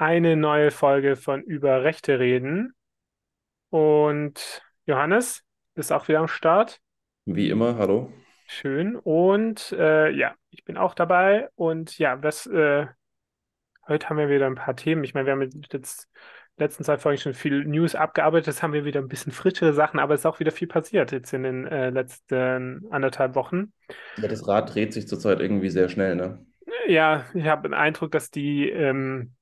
eine neue Folge von Über Rechte reden. Und Johannes, bist auch wieder am Start. Wie immer, hallo. Schön. Und äh, ja, ich bin auch dabei. Und ja, was, äh, heute haben wir wieder ein paar Themen. Ich meine, wir haben jetzt letzten zwei Folgen schon viel News abgearbeitet. Jetzt haben wir wieder ein bisschen frischere Sachen, aber es ist auch wieder viel passiert jetzt in den äh, letzten anderthalb Wochen. Ja, das Rad dreht sich zurzeit irgendwie sehr schnell, ne? Ja, ich habe den Eindruck, dass die ähm,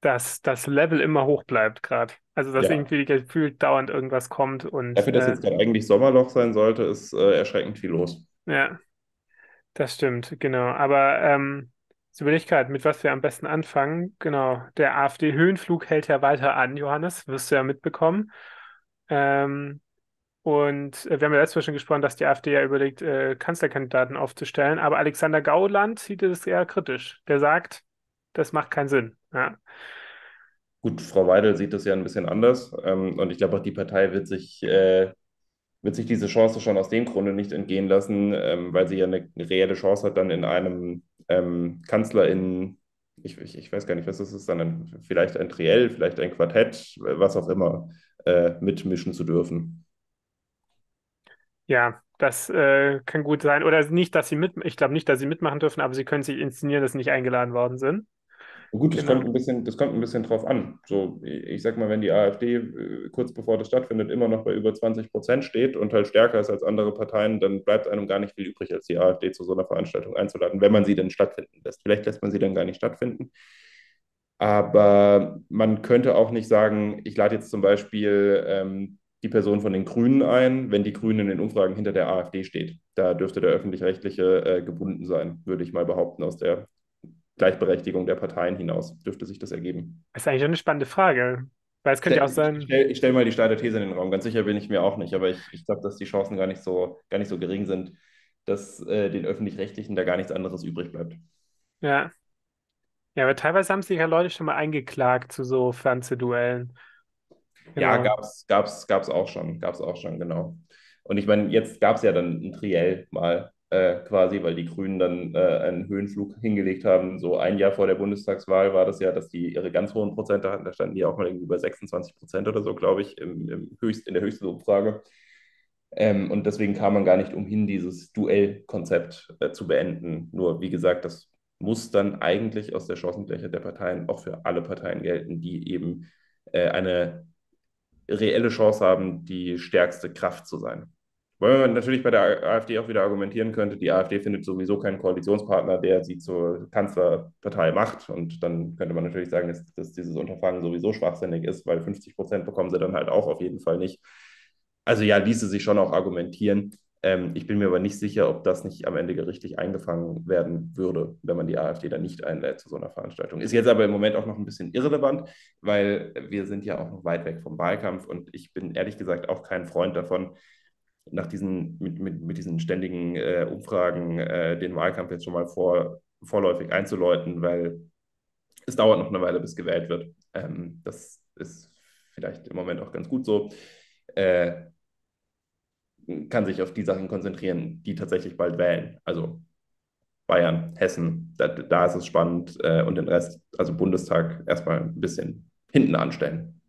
dass das Level immer hoch bleibt gerade. Also dass Ja. irgendwie gefühlt dauernd irgendwas kommt und Dafür, dass äh, jetzt gerade eigentlich Sommerloch sein sollte, ist äh, erschreckend viel los. ja, das stimmt, genau. Aber ähm, jetzt überlege gerade, mit was wir am besten anfangen. Genau, der AfD-Höhenflug hält ja weiter an, Johannes, wirst du ja mitbekommen. Ähm, und äh, wir haben ja letztes Mal schon gesprochen, dass die AfD ja überlegt, äh, Kanzlerkandidaten aufzustellen, aber Alexander Gauland sieht es eher kritisch. Der sagt, das macht keinen Sinn. Ja. Gut, Frau Weidel sieht das ja ein bisschen anders. Ähm, und ich glaube auch, die Partei wird sich, äh, wird sich diese Chance schon aus dem Grunde nicht entgehen lassen, ähm, weil sie ja eine, eine reelle Chance hat, dann in einem ähm, Kanzler in, ich, ich, ich weiß gar nicht, was das ist, dann ein, vielleicht ein Triell, vielleicht ein Quartett, was auch immer, äh, mitmischen zu dürfen. Ja, das äh, kann gut sein. Oder nicht, dass sie mit, ich glaube nicht, dass sie mitmachen dürfen, aber sie können sich inszenieren, dass sie nicht eingeladen worden sind. Gut, das kommt Genau. ein bisschen, das kommt ein bisschen drauf an. So, ich sag mal, wenn die AfD äh, kurz bevor das stattfindet immer noch bei über 20 Prozent steht und halt stärker ist als andere Parteien, dann bleibt einem gar nicht viel übrig, als die AfD zu so einer Veranstaltung einzuladen, wenn man sie denn stattfinden lässt. Vielleicht lässt man sie dann gar nicht stattfinden. Aber man könnte auch nicht sagen, ich lade jetzt zum Beispiel ähm, die Person von den Grünen ein, wenn die Grünen in den Umfragen hinter der AfD steht. Da dürfte der öffentlich-rechtliche äh, gebunden sein, würde ich mal behaupten, aus der Gleichberechtigung der Parteien hinaus dürfte sich das ergeben. Das ist eigentlich eine spannende Frage. Weil es könnte ja auch Ich sein, stelle stell mal die steile These in den Raum. Ganz sicher bin ich mir auch nicht, aber ich, ich glaube, dass die Chancen gar nicht so, gar nicht so gering sind, dass äh, den Öffentlich-Rechtlichen da gar nichts anderes übrig bleibt. ja. Ja, aber teilweise haben sich ja Leute schon mal eingeklagt zu so Fernsehduellen. Ja, Genau. gab's, gab's, gab's auch schon, gab's auch schon, genau. Und ich meine, jetzt gab es ja dann ein Triell mal äh, quasi, weil die Grünen dann äh, einen Höhenflug hingelegt haben. So ein Jahr vor der Bundestagswahl war das ja, dass die ihre ganz hohen Prozente hatten. Da standen die auch mal irgendwie bei 26 Prozent oder so, glaube ich, im, im höchst, in der höchsten Umfrage. Ähm, und deswegen kam man gar nicht umhin, dieses Duellkonzept äh, zu beenden. Nur, wie gesagt, das muss dann eigentlich aus der Chancengleichheit der Parteien auch für alle Parteien gelten, die eben äh, eine reelle Chance haben, die stärkste Kraft zu sein. Weil man natürlich bei der AfD auch wieder argumentieren könnte, die AfD findet sowieso keinen Koalitionspartner, der sie zur Kanzlerpartei macht. Und dann könnte man natürlich sagen, dass, dass dieses Unterfangen sowieso schwachsinnig ist, weil 50 Prozent bekommen sie dann halt auch auf jeden Fall nicht. Also ja, ließe sich schon auch argumentieren. Ähm, ich bin mir aber nicht sicher, ob das nicht am Ende gerichtlich eingefangen werden würde, wenn man die AfD dann nicht einlädt zu so einer Veranstaltung. Ist jetzt aber im Moment auch noch ein bisschen irrelevant, weil wir sind ja auch noch weit weg vom Wahlkampf und ich bin ehrlich gesagt auch kein Freund davon, nach diesen, mit, mit, mit diesen ständigen äh, Umfragen äh, den Wahlkampf jetzt schon mal vor, vorläufig einzuläuten, weil es dauert noch eine Weile, bis gewählt wird. Ähm, das ist vielleicht im Moment auch ganz gut so. Äh, kann sich auf die Sachen konzentrieren, die tatsächlich bald wählen. Also Bayern, Hessen, da, da ist es spannend äh, und den Rest, also Bundestag, erstmal ein bisschen hinten anstellen.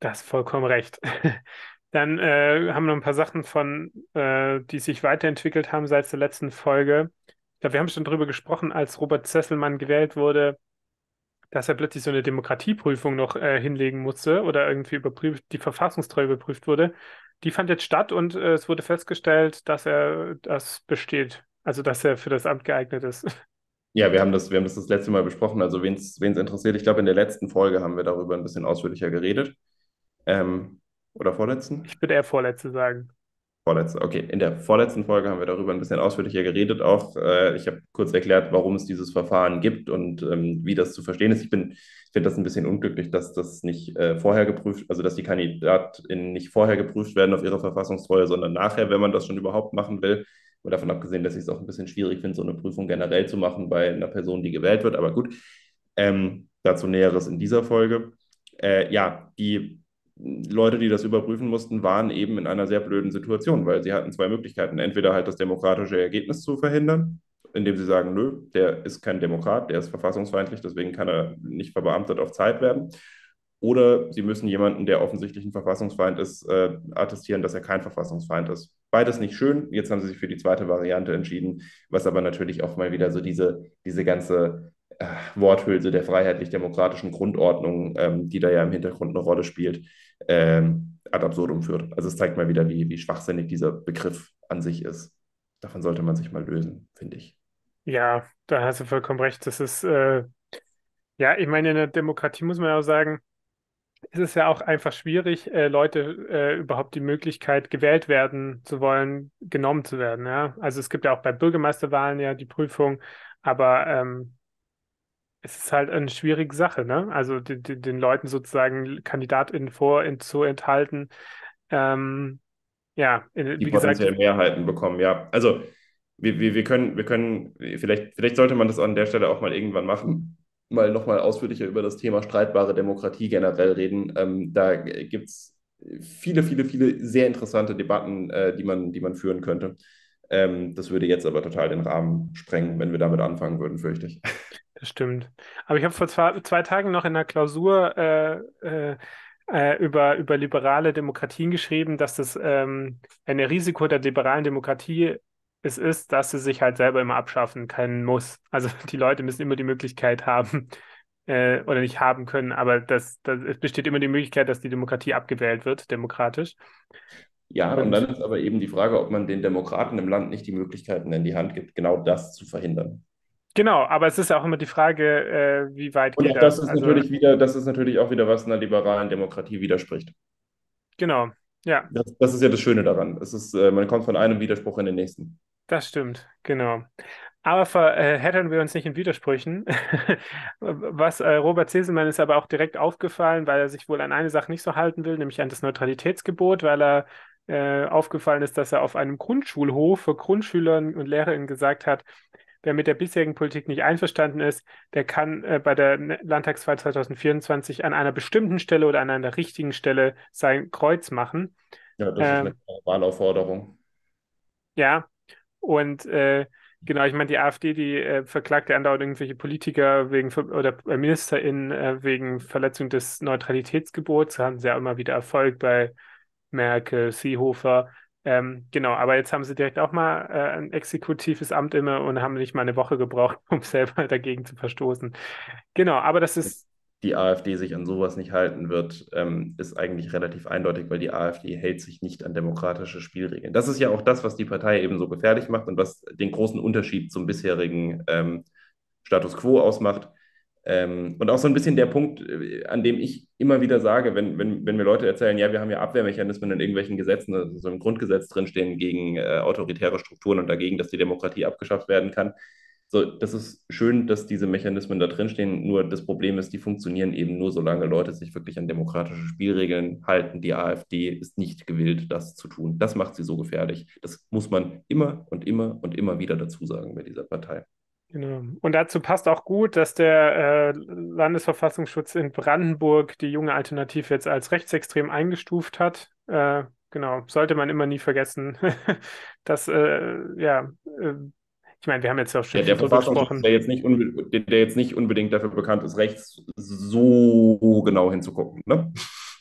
Das ist vollkommen recht. Dann äh, haben wir noch ein paar Sachen von, äh, die sich weiterentwickelt haben seit der letzten Folge. Ich glaube, wir haben schon drüber gesprochen, als Robert Sesselmann gewählt wurde, dass er plötzlich so eine Demokratieprüfung noch äh, hinlegen musste oder irgendwie überprüft, die Verfassungstreue überprüft wurde. Die fand jetzt statt und äh, es wurde festgestellt, dass er das besteht, also dass er für das Amt geeignet ist. Ja, wir haben das, wir haben das das letzte Mal besprochen. Also, wen es interessiert, ich glaube, in der letzten Folge haben wir darüber ein bisschen ausführlicher geredet. Ähm, oder vorletzten? Ich würde eher Vorletzte sagen. Vorletzte, okay. In der vorletzten Folge haben wir darüber ein bisschen ausführlicher geredet. Auch äh, ich habe kurz erklärt, warum es dieses Verfahren gibt und ähm, wie das zu verstehen ist. Ich bin, ich finde das ein bisschen unglücklich, dass das nicht äh, vorher geprüft, also dass die KandidatInnen nicht vorher geprüft werden auf ihre Verfassungstreue, sondern nachher, wenn man das schon überhaupt machen will. Und davon abgesehen, dass ich es auch ein bisschen schwierig finde, so eine Prüfung generell zu machen bei einer Person, die gewählt wird. Aber gut, ähm, dazu Näheres in dieser Folge. Äh, ja, die Leute, die das überprüfen mussten, waren eben in einer sehr blöden Situation, weil sie hatten zwei Möglichkeiten. Entweder halt das demokratische Ergebnis zu verhindern indem sie sagen, nö, der ist kein Demokrat, der ist verfassungsfeindlich, deswegen kann er nicht verbeamtet auf Zeit werden. Oder sie müssen jemanden, der offensichtlich ein Verfassungsfeind ist, äh, attestieren, dass er kein Verfassungsfeind ist. Beides nicht schön. Jetzt haben sie sich für die zweite Variante entschieden, was aber natürlich auch mal wieder so diese, diese ganze äh, Worthülse der freiheitlich-demokratischen Grundordnung, ähm, die da ja im Hintergrund eine Rolle spielt, ähm, ad absurdum führt. Also es zeigt mal wieder, wie, wie schwachsinnig dieser Begriff an sich ist. Davon sollte man sich mal lösen, finde ich. Ja, da hast du vollkommen recht. Das ist, äh, ja, ich meine, in der Demokratie muss man ja auch sagen, es ist ja auch einfach schwierig, äh, Leute äh, überhaupt die Möglichkeit, gewählt werden zu wollen, genommen zu werden. Ja? Also es gibt ja auch bei Bürgermeisterwahlen ja die Prüfung, aber ähm, es ist halt eine schwierige Sache, ne? Also die, die, den Leuten sozusagen KandidatInnen vorzuenthalten. Ähm, ja, in, die wie gesagt. Mehrheiten bekommen, ja. Also wir, wir, wir können, wir können, vielleicht, vielleicht sollte man das an der Stelle auch mal irgendwann machen, mal nochmal ausführlicher über das Thema streitbare Demokratie generell reden. Ähm, da gibt es viele, viele, viele sehr interessante Debatten, äh, die, man, die man führen könnte. Ähm, das würde jetzt aber total den Rahmen sprengen, wenn wir damit anfangen würden, fürchte ich. Das stimmt. Aber ich habe vor zwei, zwei, Tagen noch in der Klausur äh, äh, äh, über, über liberale Demokratien geschrieben, dass das ähm, ein Risiko der liberalen Demokratie es ist, dass sie sich halt selber immer abschaffen können muss. Also die Leute müssen immer die Möglichkeit haben äh, oder nicht haben können, aber das, das, es besteht immer die Möglichkeit, dass die Demokratie abgewählt wird, demokratisch. Ja, und, und dann ist aber eben die Frage, ob man den Demokraten im Land nicht die Möglichkeiten in die Hand gibt, genau das zu verhindern. Genau, aber es ist auch immer die Frage, äh, wie weit und geht das? Das ist also, natürlich wieder, das ist natürlich auch wieder was einer liberalen Demokratie widerspricht. Genau, ja. Das, das ist ja das Schöne daran. Es ist, äh, man kommt von einem Widerspruch in den nächsten. Das stimmt, genau. Aber verhättern wir uns nicht in Widersprüchen. Was äh, Robert Zeselmann ist aber auch direkt aufgefallen, weil er sich wohl an eine Sache nicht so halten will, nämlich an das Neutralitätsgebot, weil er äh, aufgefallen ist, dass er auf einem Grundschulhof für Grundschülern und Lehrerinnen gesagt hat, Wer mit der bisherigen Politik nicht einverstanden ist, der kann äh, bei der Landtagswahl 2024 an einer bestimmten Stelle oder an einer richtigen Stelle sein Kreuz machen. Ja, das ähm, ist eine Wahlaufforderung. Ja, und äh, genau, ich meine, die AfD, die äh, verklagt ja andauernd irgendwelche Politiker wegen oder äh, MinisterInnen äh, wegen Verletzung des Neutralitätsgebots. Haben sie ja immer wieder Erfolg bei Merkel, Seehofer. Ähm, genau, aber jetzt haben sie direkt auch mal äh, ein exekutives Amt inne und haben nicht mal eine Woche gebraucht, um selber dagegen zu verstoßen. Genau, aber das ist. Die AfD sich an sowas nicht halten wird, ähm, ist eigentlich relativ eindeutig, weil die AfD hält sich nicht an demokratische Spielregeln. Das ist ja auch das, was die Partei eben so gefährlich macht und was den großen Unterschied zum bisherigen ähm, Status quo ausmacht. Ähm, und auch so ein bisschen der Punkt, äh, an dem ich immer wieder sage, wenn, wenn, wenn mir Leute erzählen, ja, wir haben ja Abwehrmechanismen in irgendwelchen Gesetzen, also so im Grundgesetz drinstehen gegen äh, autoritäre Strukturen und dagegen, dass die Demokratie abgeschafft werden kann. So, das ist schön, dass diese Mechanismen da drinstehen. Nur das Problem ist, die funktionieren eben nur, solange Leute sich wirklich an demokratische Spielregeln halten. Die AfD ist nicht gewillt, das zu tun. Das macht sie so gefährlich. Das muss man immer und immer und immer wieder dazu sagen bei dieser Partei. Genau. Und dazu passt auch gut, dass der äh, Landesverfassungsschutz in Brandenburg die junge Alternative jetzt als rechtsextrem eingestuft hat. Äh, genau, sollte man immer nie vergessen, dass, äh, ja, äh, ich meine, wir haben jetzt auch schon ja, der gesprochen. Der jetzt, nicht der jetzt nicht unbedingt dafür bekannt ist, rechts so genau hinzugucken. Ne?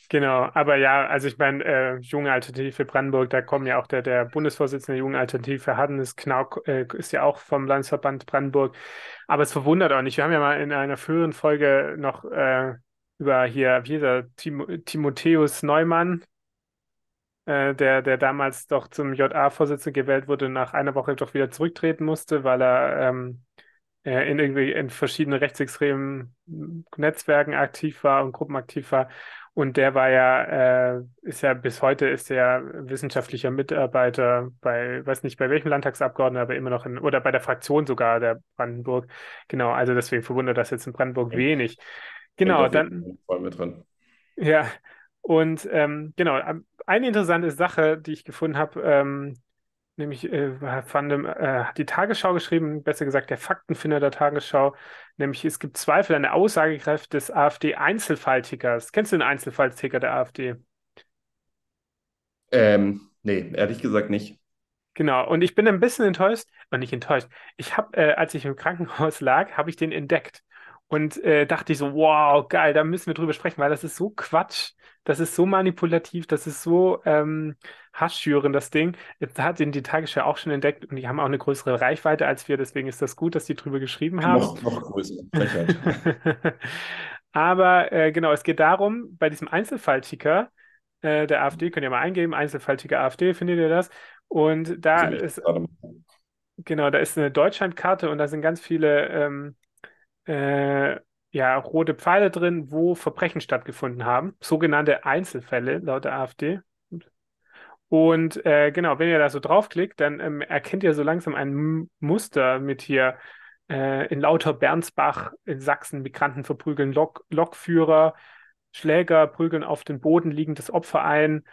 Genau, aber ja, also ich meine, äh, Junge Alternative Brandenburg, da kommen ja auch der, der Bundesvorsitzende der Jungen Alternative Hannes Knauk, äh, ist ja auch vom Landesverband Brandenburg. Aber es verwundert auch nicht. Wir haben ja mal in einer früheren Folge noch äh, über hier, wie der Tim Timotheus Neumann, äh, der, der damals doch zum JA-Vorsitzenden gewählt wurde, nach einer Woche doch wieder zurücktreten musste, weil er ähm, äh, in irgendwie in verschiedenen rechtsextremen Netzwerken aktiv war und Gruppen aktiv war. Und der war ja, äh, ist ja bis heute ist er wissenschaftlicher Mitarbeiter bei, weiß nicht bei welchem Landtagsabgeordneten, aber immer noch in, oder bei der Fraktion sogar der Brandenburg. Genau, also deswegen verwundert das jetzt in Brandenburg wenig. Genau, dann. Voll mit drin. Ja, und ähm, genau, eine interessante Sache, die ich gefunden habe, ähm, nämlich äh, fand, äh, hat die Tagesschau geschrieben, besser gesagt der Faktenfinder der Tagesschau, nämlich es gibt Zweifel an der Aussagekraft des AfD-Einzelfalltickers. Kennst du den Einzelfallticker der AfD? Ähm, nee, ehrlich gesagt nicht. Genau, und ich bin ein bisschen enttäuscht, und nicht enttäuscht. Ich habe, äh, als ich im Krankenhaus lag, habe ich den entdeckt und äh, dachte ich so, wow, geil, da müssen wir drüber sprechen, weil das ist so Quatsch, das ist so manipulativ, das ist so ähm, hassschürend, das Ding. Jetzt hat den die Tagesschau auch schon entdeckt und die haben auch eine größere Reichweite als wir, deswegen ist das gut, dass die drüber geschrieben haben. Noch, noch größer. Aber äh, genau, es geht darum, bei diesem Einzelfallticker äh, der AfD, könnt ihr mal eingeben, Einzelfallticker AfD, findet ihr das? Und da ist, genau, da ist eine Deutschlandkarte und da sind ganz viele ähm, äh, ja, rote Pfeile drin, wo Verbrechen stattgefunden haben. Sogenannte Einzelfälle laut der AfD. Und äh, genau, wenn ihr da so draufklickt, dann ähm, erkennt ihr so langsam ein Muster mit hier äh, in lauter Bernsbach in Sachsen Migranten verprügeln Lok Lokführer, Schläger prügeln auf den Boden liegendes Opfer ein,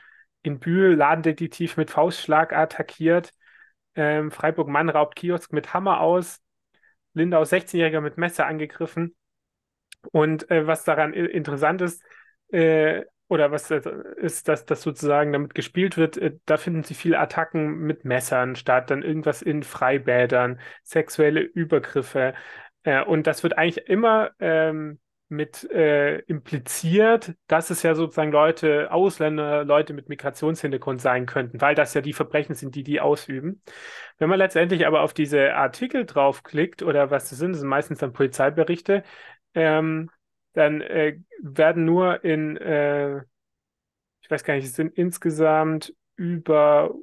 in Bühl Ladendetektiv mit Faustschlag attackiert, ähm, Freiburg Mann raubt Kiosk mit Hammer aus, Lindau 16-Jähriger mit Messer angegriffen. Und äh, was daran interessant ist, äh, oder was das ist, dass das sozusagen damit gespielt wird, äh, da finden sie viele Attacken mit Messern statt, dann irgendwas in Freibädern, sexuelle Übergriffe. Äh, und das wird eigentlich immer ähm, mit äh, impliziert, dass es ja sozusagen Leute, Ausländer, Leute mit Migrationshintergrund sein könnten, weil das ja die Verbrechen sind, die die ausüben. Wenn man letztendlich aber auf diese Artikel draufklickt, oder was das sind, das sind meistens dann Polizeiberichte, ähm, dann äh, werden nur in, äh, ich weiß gar nicht, es sind insgesamt über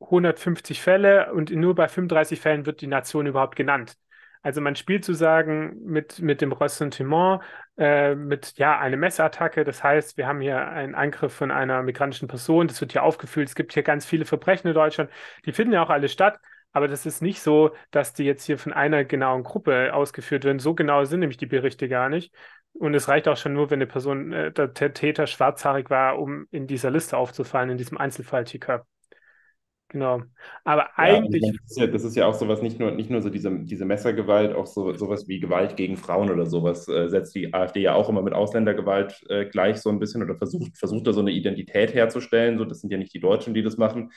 150 Fälle und nur bei 35 Fällen wird die Nation überhaupt genannt. Also man spielt sozusagen mit, mit dem Ressentiment, äh, mit ja, eine Messerattacke. Das heißt, wir haben hier einen Angriff von einer migrantischen Person. Das wird hier aufgeführt. Es gibt hier ganz viele Verbrechen in Deutschland. Die finden ja auch alle statt. Aber das ist nicht so, dass die jetzt hier von einer genauen Gruppe ausgeführt werden. So genau sind nämlich die Berichte gar nicht. Und es reicht auch schon nur, wenn eine Person, äh, der Täter schwarzhaarig war, um in dieser Liste aufzufallen, in diesem Einzelfallticker. Genau. Aber Ja, eigentlich, meine, das ist ja, das ist ja auch sowas, nicht nur, nicht nur so diese, diese Messergewalt, auch so, sowas wie Gewalt gegen Frauen oder sowas, äh, setzt die AfD ja auch immer mit Ausländergewalt äh, gleich so ein bisschen oder versucht, versucht da so eine Identität herzustellen. So, das sind ja nicht die Deutschen, die das machen.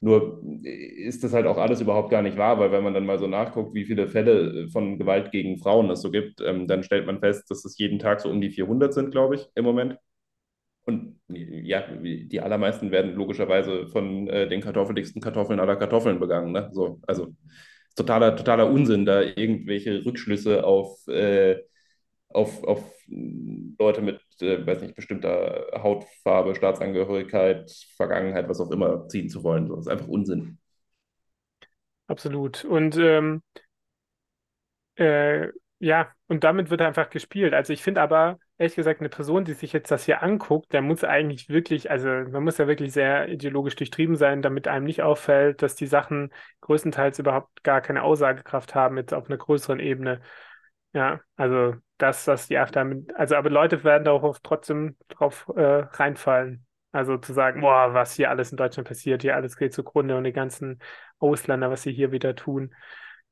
Nur ist das halt auch alles überhaupt gar nicht wahr, weil wenn man dann mal so nachguckt, wie viele Fälle äh, von Gewalt gegen Frauen es so gibt, ähm, dann stellt man fest, dass es jeden Tag so um die 400 sind, glaube ich, im Moment. Und ja, die allermeisten werden logischerweise von äh, den kartoffeligsten Kartoffeln aller Kartoffeln begangen. Ne? So, also totaler, totaler Unsinn, da irgendwelche Rückschlüsse auf, äh, auf, auf Leute mit, äh, weiß nicht, bestimmter Hautfarbe, Staatsangehörigkeit, Vergangenheit, was auch immer ziehen zu wollen. Das ist einfach Unsinn. absolut. Und ähm, Äh, ja, und damit wird einfach gespielt. Also ich finde aber, ehrlich gesagt, eine Person, die sich jetzt das hier anguckt, der muss eigentlich wirklich, also man muss ja wirklich sehr ideologisch durchtrieben sein, damit einem nicht auffällt, dass die Sachen größtenteils überhaupt gar keine Aussagekraft haben, jetzt auf einer größeren Ebene. Ja, also das, was die AfD damit, also aber Leute werden darauf trotzdem drauf äh, reinfallen. Also zu sagen, boah, was hier alles in Deutschland passiert, hier alles geht zugrunde und die ganzen Ausländer, was sie hier wieder tun.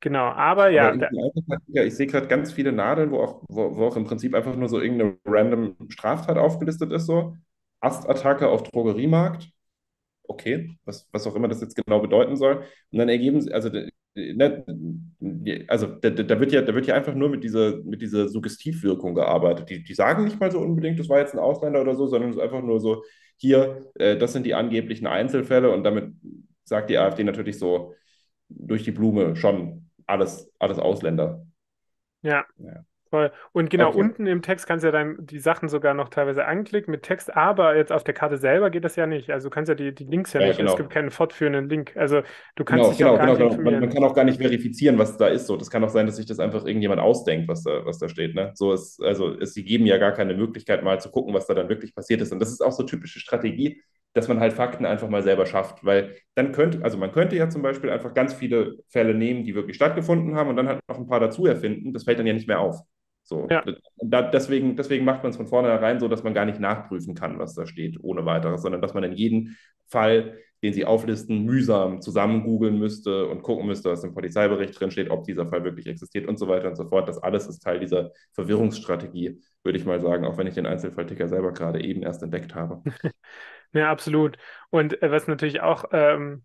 Genau, aber Aber ja, Einzelfall, ich sehe gerade ganz viele Nadeln, wo auch, wo, wo auch im Prinzip einfach nur so irgendeine random Straftat aufgelistet ist, so. Astattacke auf Drogeriemarkt. okay, was, was auch immer das jetzt genau bedeuten soll. Und dann ergeben sie, also, also da, da, wird ja, da wird ja einfach nur mit dieser, mit dieser Suggestivwirkung gearbeitet. Die, die sagen nicht mal so unbedingt, das war jetzt ein Ausländer oder so, sondern es ist einfach nur so, hier, äh, das sind die angeblichen Einzelfälle und damit sagt die AfD natürlich so durch die Blume schon alles, alles Ausländer. ja. Ja. Voll. Und genau Okay. unten im Text kannst du ja dann die Sachen sogar noch teilweise anklicken mit Text, aber jetzt auf der Karte selber geht das ja nicht. Also du kannst ja die, die Links ja Ja, nicht, es gibt genau. keinen fortführenden Link. Also du kannst Genau, genau, gar genau, nicht genau. Man, man kann auch gar nicht verifizieren, was da ist. So, das kann auch sein, dass sich das einfach irgendjemand ausdenkt, was da, was da steht. Ne? So ist, also es, sie geben ja gar keine Möglichkeit, mal zu gucken, was da dann wirklich passiert ist. Und das ist auch so typische Strategie, dass man halt Fakten einfach mal selber schafft. Weil dann könnte, also man könnte ja zum Beispiel einfach ganz viele Fälle nehmen, die wirklich stattgefunden haben und dann halt noch ein paar dazu erfinden. Das fällt dann ja nicht mehr auf. So, Ja, da, deswegen, deswegen macht man es von vornherein so, dass man gar nicht nachprüfen kann, was da steht, ohne weiteres, sondern dass man in jedem Fall, den sie auflisten, mühsam zusammen googeln müsste und gucken müsste, was im Polizeibericht drin steht, ob dieser Fall wirklich existiert und so weiter und so fort. Das alles ist Teil dieser Verwirrungsstrategie, würde ich mal sagen, auch wenn ich den Einzelfallticker selber gerade eben erst entdeckt habe. ja, absolut. Und äh, was natürlich auch ähm,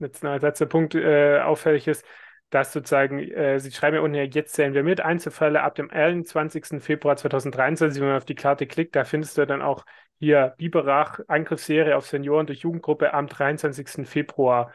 jetzt als letzter Punkt äh, auffällig ist, dass sozusagen, äh, Sie schreiben ja unten jetzt zählen wir mit, Einzelfälle ab dem 21. Februar 2023, wenn man auf die Karte klickt, da findest du dann auch hier Biberach, Angriffsserie auf Senioren durch Jugendgruppe am 23. Februar.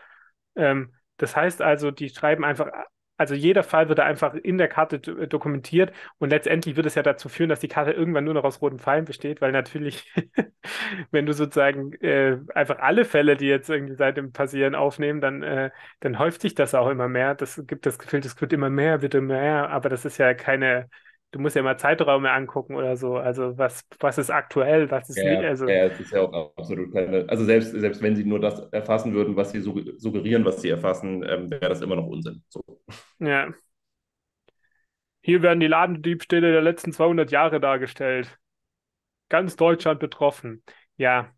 Ähm, das heißt also, die schreiben einfach also jeder Fall wird da einfach in der Karte dokumentiert und letztendlich wird es ja dazu führen, dass die Karte irgendwann nur noch aus roten Pfeilen besteht, weil natürlich, wenn du sozusagen äh, einfach alle Fälle, die jetzt irgendwie seitdem passieren, aufnehmen, dann, äh, dann häuft sich das auch immer mehr. Das gibt das Gefühl, das wird immer mehr, wird immer mehr, aber das ist ja keine, du musst ja mal Zeiträume angucken oder so. Also was, was ist aktuell, was ist Ja, nicht, also ja, es ist ja auch absolut keine. Also selbst, selbst wenn sie nur das erfassen würden, was sie sugge- suggerieren, was sie erfassen, ähm, wäre das immer noch Unsinn. So. ja. Hier werden die Ladendiebstähle der letzten 200 Jahre dargestellt. Ganz Deutschland betroffen. Ja,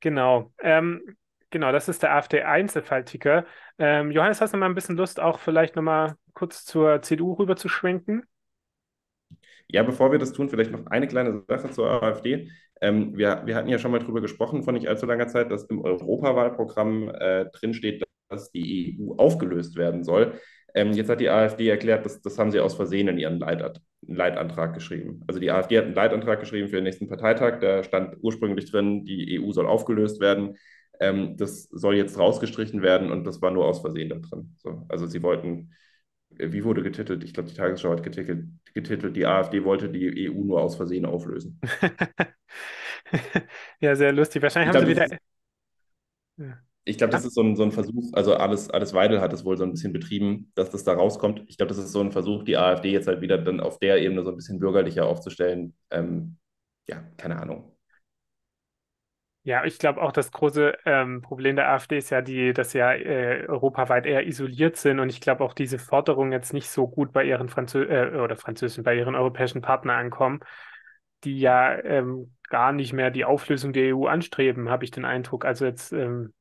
genau. Ähm, genau, das ist der AfD-Einzelfallticker. Ähm, Johannes, hast du mal ein bisschen Lust, auch vielleicht nochmal kurz zur CDU rüber zu schwenken? Ja, bevor wir das tun, vielleicht noch eine kleine Sache zur AfD. Ähm, wir, wir hatten ja schon mal drüber gesprochen vor nicht allzu langer Zeit, dass im Europawahlprogramm äh, drinsteht, dass die EU aufgelöst werden soll. Ähm, jetzt hat die AfD erklärt, dass, das haben sie aus Versehen in ihren Leitat Leitantrag geschrieben. Also die AfD hat einen Leitantrag geschrieben für den nächsten Parteitag. Da stand ursprünglich drin, die EU soll aufgelöst werden. Ähm, das soll jetzt rausgestrichen werden und das war nur aus Versehen da drin. So, also sie wollten, wie wurde getitelt? Ich glaube, die Tagesschau hat getitelt, getitelt, die AfD wollte die EU nur aus Versehen auflösen. Ja, sehr lustig. Wahrscheinlich Ich haben sie glaube, das wieder. ist Ja. Ich glaube, das ist so ein, so ein Versuch, also alles, alles Weidel hat es wohl so ein bisschen betrieben, dass das da rauskommt. Ich glaube, das ist so ein Versuch, die AfD jetzt halt wieder dann auf der Ebene so ein bisschen bürgerlicher aufzustellen. Ähm, ja, keine Ahnung. Ja, ich glaube auch, das große ähm, Problem der AfD ist ja die, dass sie ja äh, europaweit eher isoliert sind und ich glaube auch diese Forderungen jetzt nicht so gut bei ihren Franzö äh, oder französischen, bei ihren europäischen Partnern ankommen, die ja ähm, gar nicht mehr die Auflösung der EU anstreben, habe ich den Eindruck. Also jetzt ähm,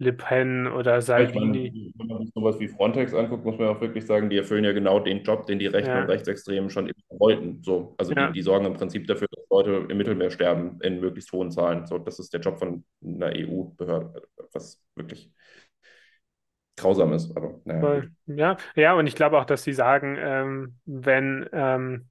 Le Pen oder meine, Salvini. wenn man sich sowas wie Frontex anguckt, muss man auch wirklich sagen, die erfüllen ja genau den Job, den die Rechten und Ja, Rechtsextremen schon immer wollten. So, also die, ja, die sorgen im Prinzip dafür, dass Leute im Mittelmeer sterben in möglichst hohen Zahlen. So, das ist der Job von einer EU-Behörde, was wirklich grausam ist. Aber naja. Ja, ja, und ich glaube auch, dass sie sagen, ähm, wenn ähm,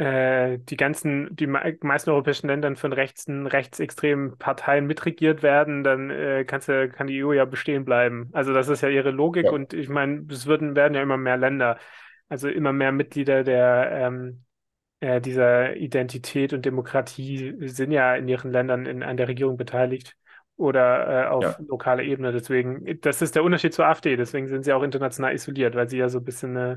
äh, die ganzen, die me- meisten europäischen Ländern von rechten, rechtsextremen Parteien mitregiert werden, dann äh, kannst du, kann die EU ja bestehen bleiben. Also das ist ja ihre Logik Ja, und ich meine, es würden, werden ja immer mehr Länder, also immer mehr Mitglieder der ähm, äh, dieser Identität und Demokratie sind ja in ihren Ländern in, an der Regierung beteiligt oder äh, auf ja. lokaler Ebene. Deswegen, das ist der Unterschied zur AfD. Deswegen sind sie auch international isoliert, weil sie ja so ein bisschen, äh,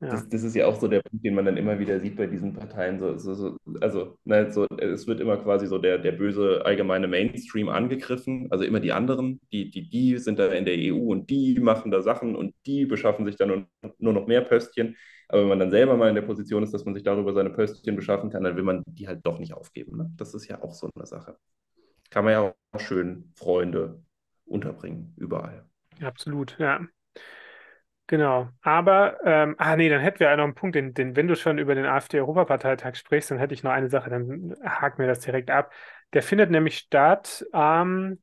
ja, Das, das ist ja auch so der Punkt, den man dann immer wieder sieht bei diesen Parteien. So, so, so, also, ne, so, es wird immer quasi so der, der böse allgemeine Mainstream angegriffen. Also immer die anderen, die, die, die sind da in der EU und die machen da Sachen und die beschaffen sich dann nur, nur noch mehr Pöstchen. Aber wenn man dann selber mal in der Position ist, dass man sich darüber seine Pöstchen beschaffen kann, dann will man die halt doch nicht aufgeben. Ne? Das ist ja auch so eine Sache. Kann man ja auch schön Freunde unterbringen, überall. absolut, ja. Genau. Aber, ähm, ah nee, dann hätten wir ja noch einen Punkt, den, den, wenn du schon über den AfD-Europaparteitag sprichst, dann hätte ich noch eine Sache, dann haken wir das direkt ab. Der findet nämlich statt am,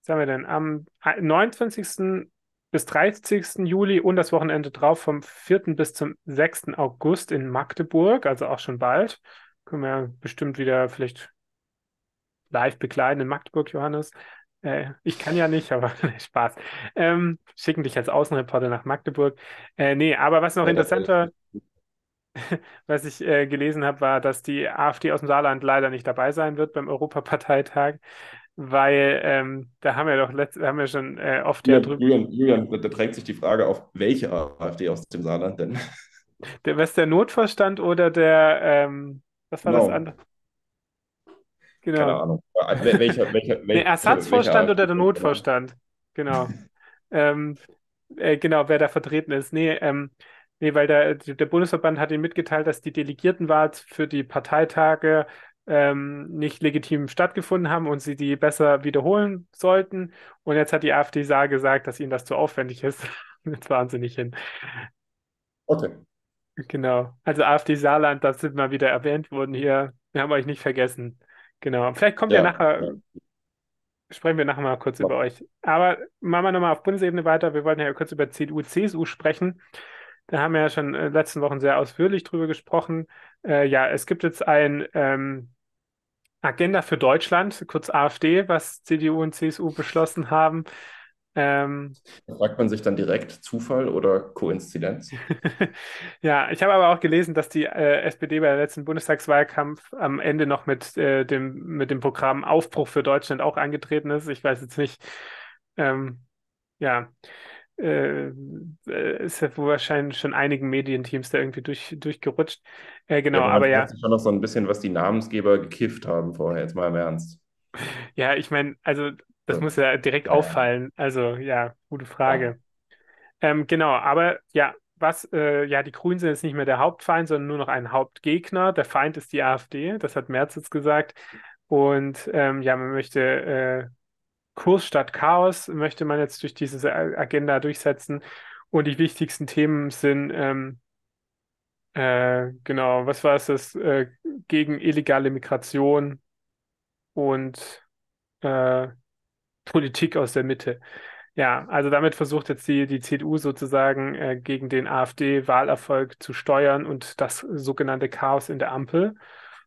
was haben wir denn, am 29. bis 30. Juli und das Wochenende drauf vom 4. bis zum 6. August in Magdeburg, also auch schon bald. Können wir bestimmt wieder vielleicht live bekleiden in Magdeburg, Johannes. Äh, ich kann ja nicht, aber Spaß. Ähm, schicken dich als Außenreporter nach Magdeburg. Äh, nee, aber was noch Ja, interessanter, was ich äh, gelesen habe, war, dass die AfD aus dem Saarland leider nicht dabei sein wird beim Europaparteitag, weil ähm, da haben wir doch letzt, haben wir schon äh, oft ja Julian, drüber. Julian, Julian, da drängt sich die Frage auf, welche AfD aus dem Saarland denn? Der, was der Notvorstand oder der, ähm, was war das Genau, keine. Ahnung. Wel- Welcher, welcher, Der welche, welche Ersatzvorstand oder AfD der? Notvorstand? Genau. Ähm, äh, genau, wer da vertreten ist. Nee, ähm, nee, weil der, der Bundesverband hat ihm mitgeteilt, dass die Delegiertenwahl für die Parteitage ähm, nicht legitim stattgefunden haben und sie die besser wiederholen sollten. Und jetzt hat die AfD Saar gesagt, dass ihnen das zu aufwendig ist. Jetzt waren sie nicht hin. Okay. Genau. Also AfD Saarland, das sind mal wieder erwähnt worden hier. Wir haben euch nicht vergessen. Genau. Vielleicht kommt ja Ja, nachher ja. sprechen wir nachher mal kurz über euch. Aber machen wir nochmal auf Bundesebene weiter. Wir wollten ja kurz über CDU, CSU sprechen. Da haben wir ja schon in den letzten Wochen sehr ausführlich drüber gesprochen. Äh, ja, es gibt jetzt ein ähm, Agenda für Deutschland, kurz AfD, was CDU und CSU beschlossen haben. Ähm, da fragt man sich dann direkt Zufall oder Koinzidenz? ja, ich habe aber auch gelesen, dass die äh, SPD bei der letzten Bundestagswahlkampf am Ende noch mit, äh, dem, mit dem Programm Aufbruch für Deutschland auch angetreten ist. Ich weiß jetzt nicht, ähm, ja, äh, ist ja wohl wahrscheinlich schon einigen Medienteams da irgendwie durch, durchgerutscht. Äh, genau, ja, aber ja. schon noch so ein bisschen, was die Namensgeber gekifft haben vorher, jetzt mal im Ernst. Ja, ich meine, also das muss ja direkt ja. auffallen. Also ja, gute Frage. Ja. Ähm, genau, aber ja, was, äh, ja, die Grünen sind jetzt nicht mehr der Hauptfeind, sondern nur noch ein Hauptgegner. Der Feind ist die AfD, das hat Merz jetzt gesagt. Und ähm, ja, man möchte äh, Kurs statt Chaos, möchte man jetzt durch diese Agenda durchsetzen. Und die wichtigsten Themen sind, ähm, äh, genau, was war es, das, äh, gegen illegale Migration und äh, Politik aus der Mitte. Ja, also damit versucht jetzt die, die CDU sozusagen äh, gegen den AfD-Wahlerfolg zu steuern und das sogenannte Chaos in der Ampel.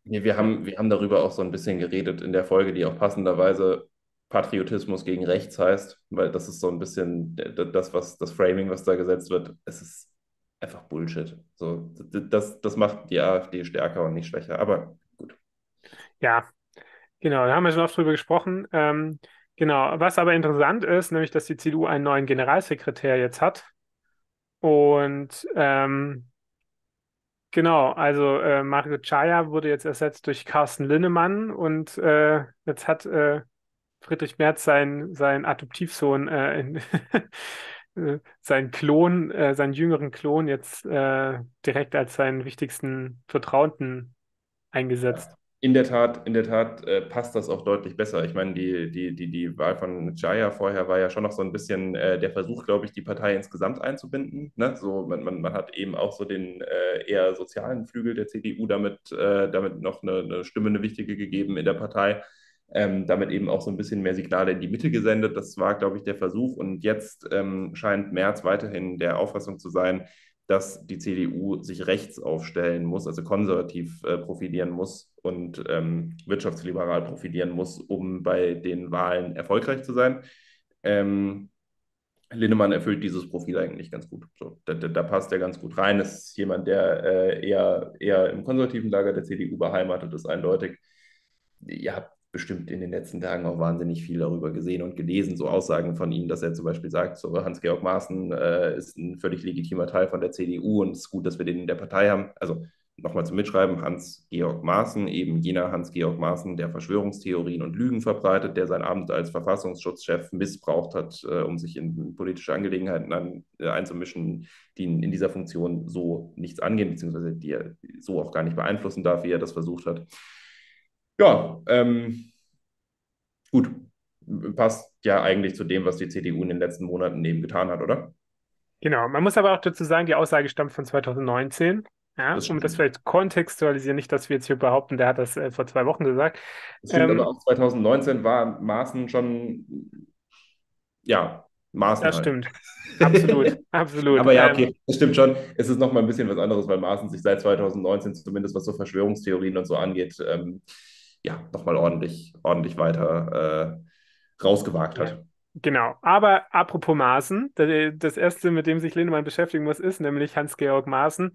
Nee, wir haben, wir haben darüber auch so ein bisschen geredet in der Folge, die auch passenderweise Patriotismus gegen rechts heißt, weil das ist so ein bisschen das, was das Framing, was da gesetzt wird, es ist einfach Bullshit. So, das, das macht die AfD stärker und nicht schwächer, aber gut. Ja, genau, da haben wir schon oft drüber gesprochen. Ähm, Genau, was aber interessant ist, nämlich, dass die CDU einen neuen Generalsekretär jetzt hat. Und ähm, genau, also äh, Mario Chaya wurde jetzt ersetzt durch Carsten Linnemann und äh, jetzt hat äh, Friedrich Merz seinen sein Adoptivsohn, äh, in, äh, seinen Klon, äh, seinen jüngeren Klon jetzt direkt als seinen wichtigsten Vertrauten eingesetzt in der Tat, in der Tat äh, passt das auch deutlich besser. Ich meine, die, die, die, die Wahl von Jaya vorher war ja schon noch so ein bisschen äh, der Versuch, glaube ich, die Partei insgesamt einzubinden. Ne? So, man, man, man hat eben auch so den äh, eher sozialen Flügel der CDU damit, äh, damit noch eine, eine, Stimme, eine wichtige gegeben in der Partei. Ähm, damit eben auch so ein bisschen mehr Signale in die Mitte gesendet. Das war, glaube ich, der Versuch. Und jetzt ähm, scheint Merz weiterhin der Auffassung zu sein, dass die CDU sich rechts aufstellen muss, also konservativ äh, profilieren muss und ähm, wirtschaftsliberal profilieren muss, um bei den Wahlen erfolgreich zu sein. Ähm, Lindemann erfüllt dieses Profil eigentlich ganz gut. So, da, da, passt er ganz gut rein. Es ist jemand, der äh, eher, eher im konservativen Lager der CDU beheimatet ist, eindeutig. Ihr habt bestimmt in den letzten Tagen auch wahnsinnig viel darüber gesehen und gelesen, so Aussagen von ihm, dass er zum Beispiel sagt, so Hans-Georg Maaßen äh, ist ein völlig legitimer Teil von der CDU und es ist gut, dass wir den in der Partei haben. Also nochmal zum Mitschreiben, Hans-Georg Maaßen, eben jener Hans-Georg Maaßen, der Verschwörungstheorien und Lügen verbreitet, der sein Amt als Verfassungsschutzchef missbraucht hat, äh, um sich in politische Angelegenheiten an, äh, einzumischen, die in, in dieser Funktion so nichts angehen, beziehungsweise die er so auch gar nicht beeinflussen darf, wie er das versucht hat. Ja, ähm, gut. Passt ja eigentlich zu dem, was die CDU in den letzten Monaten eben getan hat, oder? Genau. Man muss aber auch dazu sagen, die Aussage stammt von 2019. Ja, das um das vielleicht kontextualisieren, nicht, dass wir jetzt hier behaupten, der hat das äh, vor zwei Wochen gesagt. Das stimmt, ähm, aber auch 2019 war Maaßen schon, ja, Maaßen. Das halt. stimmt. Absolut, absolut. Aber ja, okay, ähm, das stimmt schon. Es ist nochmal ein bisschen was anderes, weil Maaßen sich seit 2019, zumindest was so Verschwörungstheorien und so angeht, ähm, ja, nochmal ordentlich, ordentlich weiter äh, rausgewagt hat. Ja, genau. Aber apropos Maaßen, das erste, mit dem sich Lindemann beschäftigen muss, ist nämlich Hans-Georg Maaßen.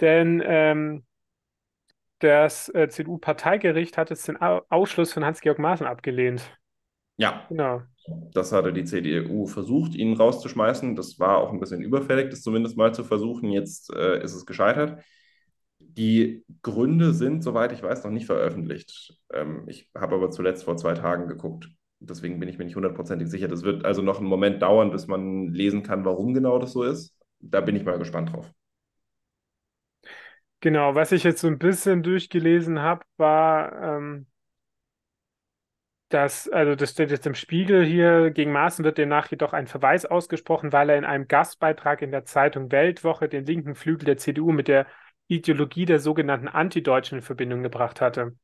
Denn ähm, das äh, CDU-Parteigericht hat jetzt den Ausschluss von Hans-Georg Maaßen abgelehnt. Ja. Genau. Das hatte die CDU versucht, ihn rauszuschmeißen. Das war auch ein bisschen überfällig, das zumindest mal zu versuchen. Jetzt äh, ist es gescheitert. Die Gründe sind, soweit ich weiß, noch nicht veröffentlicht. Ähm, ich habe aber zuletzt vor zwei Tagen geguckt. Deswegen bin ich mir nicht hundertprozentig sicher. Das wird also noch einen Moment dauern, bis man lesen kann, warum genau das so ist. Da bin ich mal gespannt drauf. Genau, was ich jetzt so ein bisschen durchgelesen habe, war, ähm, dass, also das steht jetzt im Spiegel hier, gegen Maaßen wird demnach jedoch ein Verweis ausgesprochen, weil er in einem Gastbeitrag in der Zeitung Weltwoche den linken Flügel der CDU mit der Ideologie der sogenannten Antideutschen in Verbindung gebracht hatte.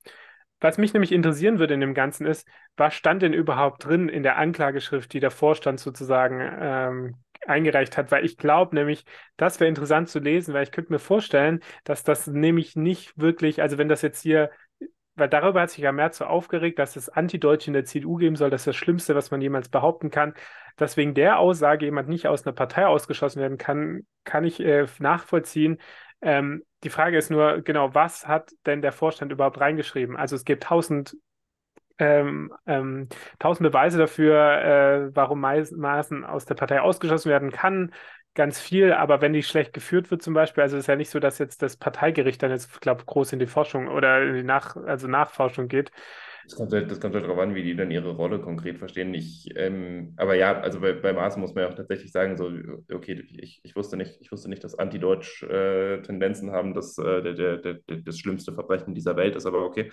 was mich nämlich interessieren würde in dem Ganzen ist, was stand denn überhaupt drin in der Anklageschrift, die der Vorstand sozusagen ähm, eingereicht hat, weil ich glaube nämlich, das wäre interessant zu lesen, weil ich könnte mir vorstellen, dass das nämlich nicht wirklich, also wenn das jetzt hier weil darüber hat sich ja Merz so aufgeregt, dass es Antideutsche in der CDU geben soll. Das ist das Schlimmste, was man jemals behaupten kann. Dass wegen der Aussage jemand nicht aus einer Partei ausgeschlossen werden kann, kann ich äh, nachvollziehen. Ähm, die Frage ist nur, genau, was hat denn der Vorstand überhaupt reingeschrieben? Also es gibt tausend ähm, ähm, tausend Beweise dafür, äh, warum Maaßen aus der Partei ausgeschlossen werden kann ganz viel, aber wenn die schlecht geführt wird zum Beispiel, also ist ja nicht so, dass jetzt das Parteigericht dann jetzt, glaube groß in die Forschung oder in die Nach also Nachforschung geht. Das kommt, halt, das kommt halt darauf an, wie die dann ihre Rolle konkret verstehen. Ich, ähm, aber ja, also bei, bei Maaßen muss man ja auch tatsächlich sagen, so, okay, ich, ich wusste nicht, ich wusste nicht, dass Antideutsch äh, haben, dass äh, der, der, der, das schlimmste Verbrechen dieser Welt ist, aber okay,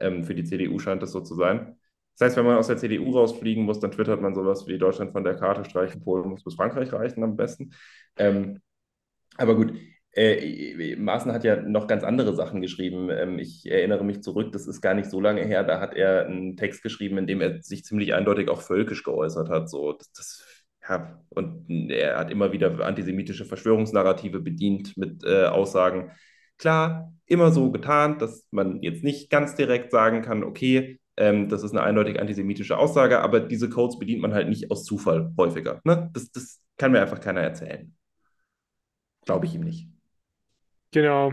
ähm, für die CDU scheint das so zu sein. Das heißt, wenn man aus der CDU rausfliegen muss, dann twittert man sowas wie Deutschland von der Karte streichen, Polen muss bis Frankreich reichen am besten. Ähm, aber gut, äh, Maaßen hat ja noch ganz andere Sachen geschrieben. Ähm, ich erinnere mich zurück, das ist gar nicht so lange her, da hat er einen Text geschrieben, in dem er sich ziemlich eindeutig auch völkisch geäußert hat. So, das, das ja, und er hat immer wieder antisemitische Verschwörungsnarrative bedient mit äh, Aussagen. Klar, immer so getan, dass man jetzt nicht ganz direkt sagen kann, okay, ähm, das ist eine eindeutig antisemitische Aussage, aber diese Codes bedient man halt nicht aus Zufall häufiger. Ne? Das, das kann mir einfach keiner erzählen. Glaube ich ihm nicht. Genau.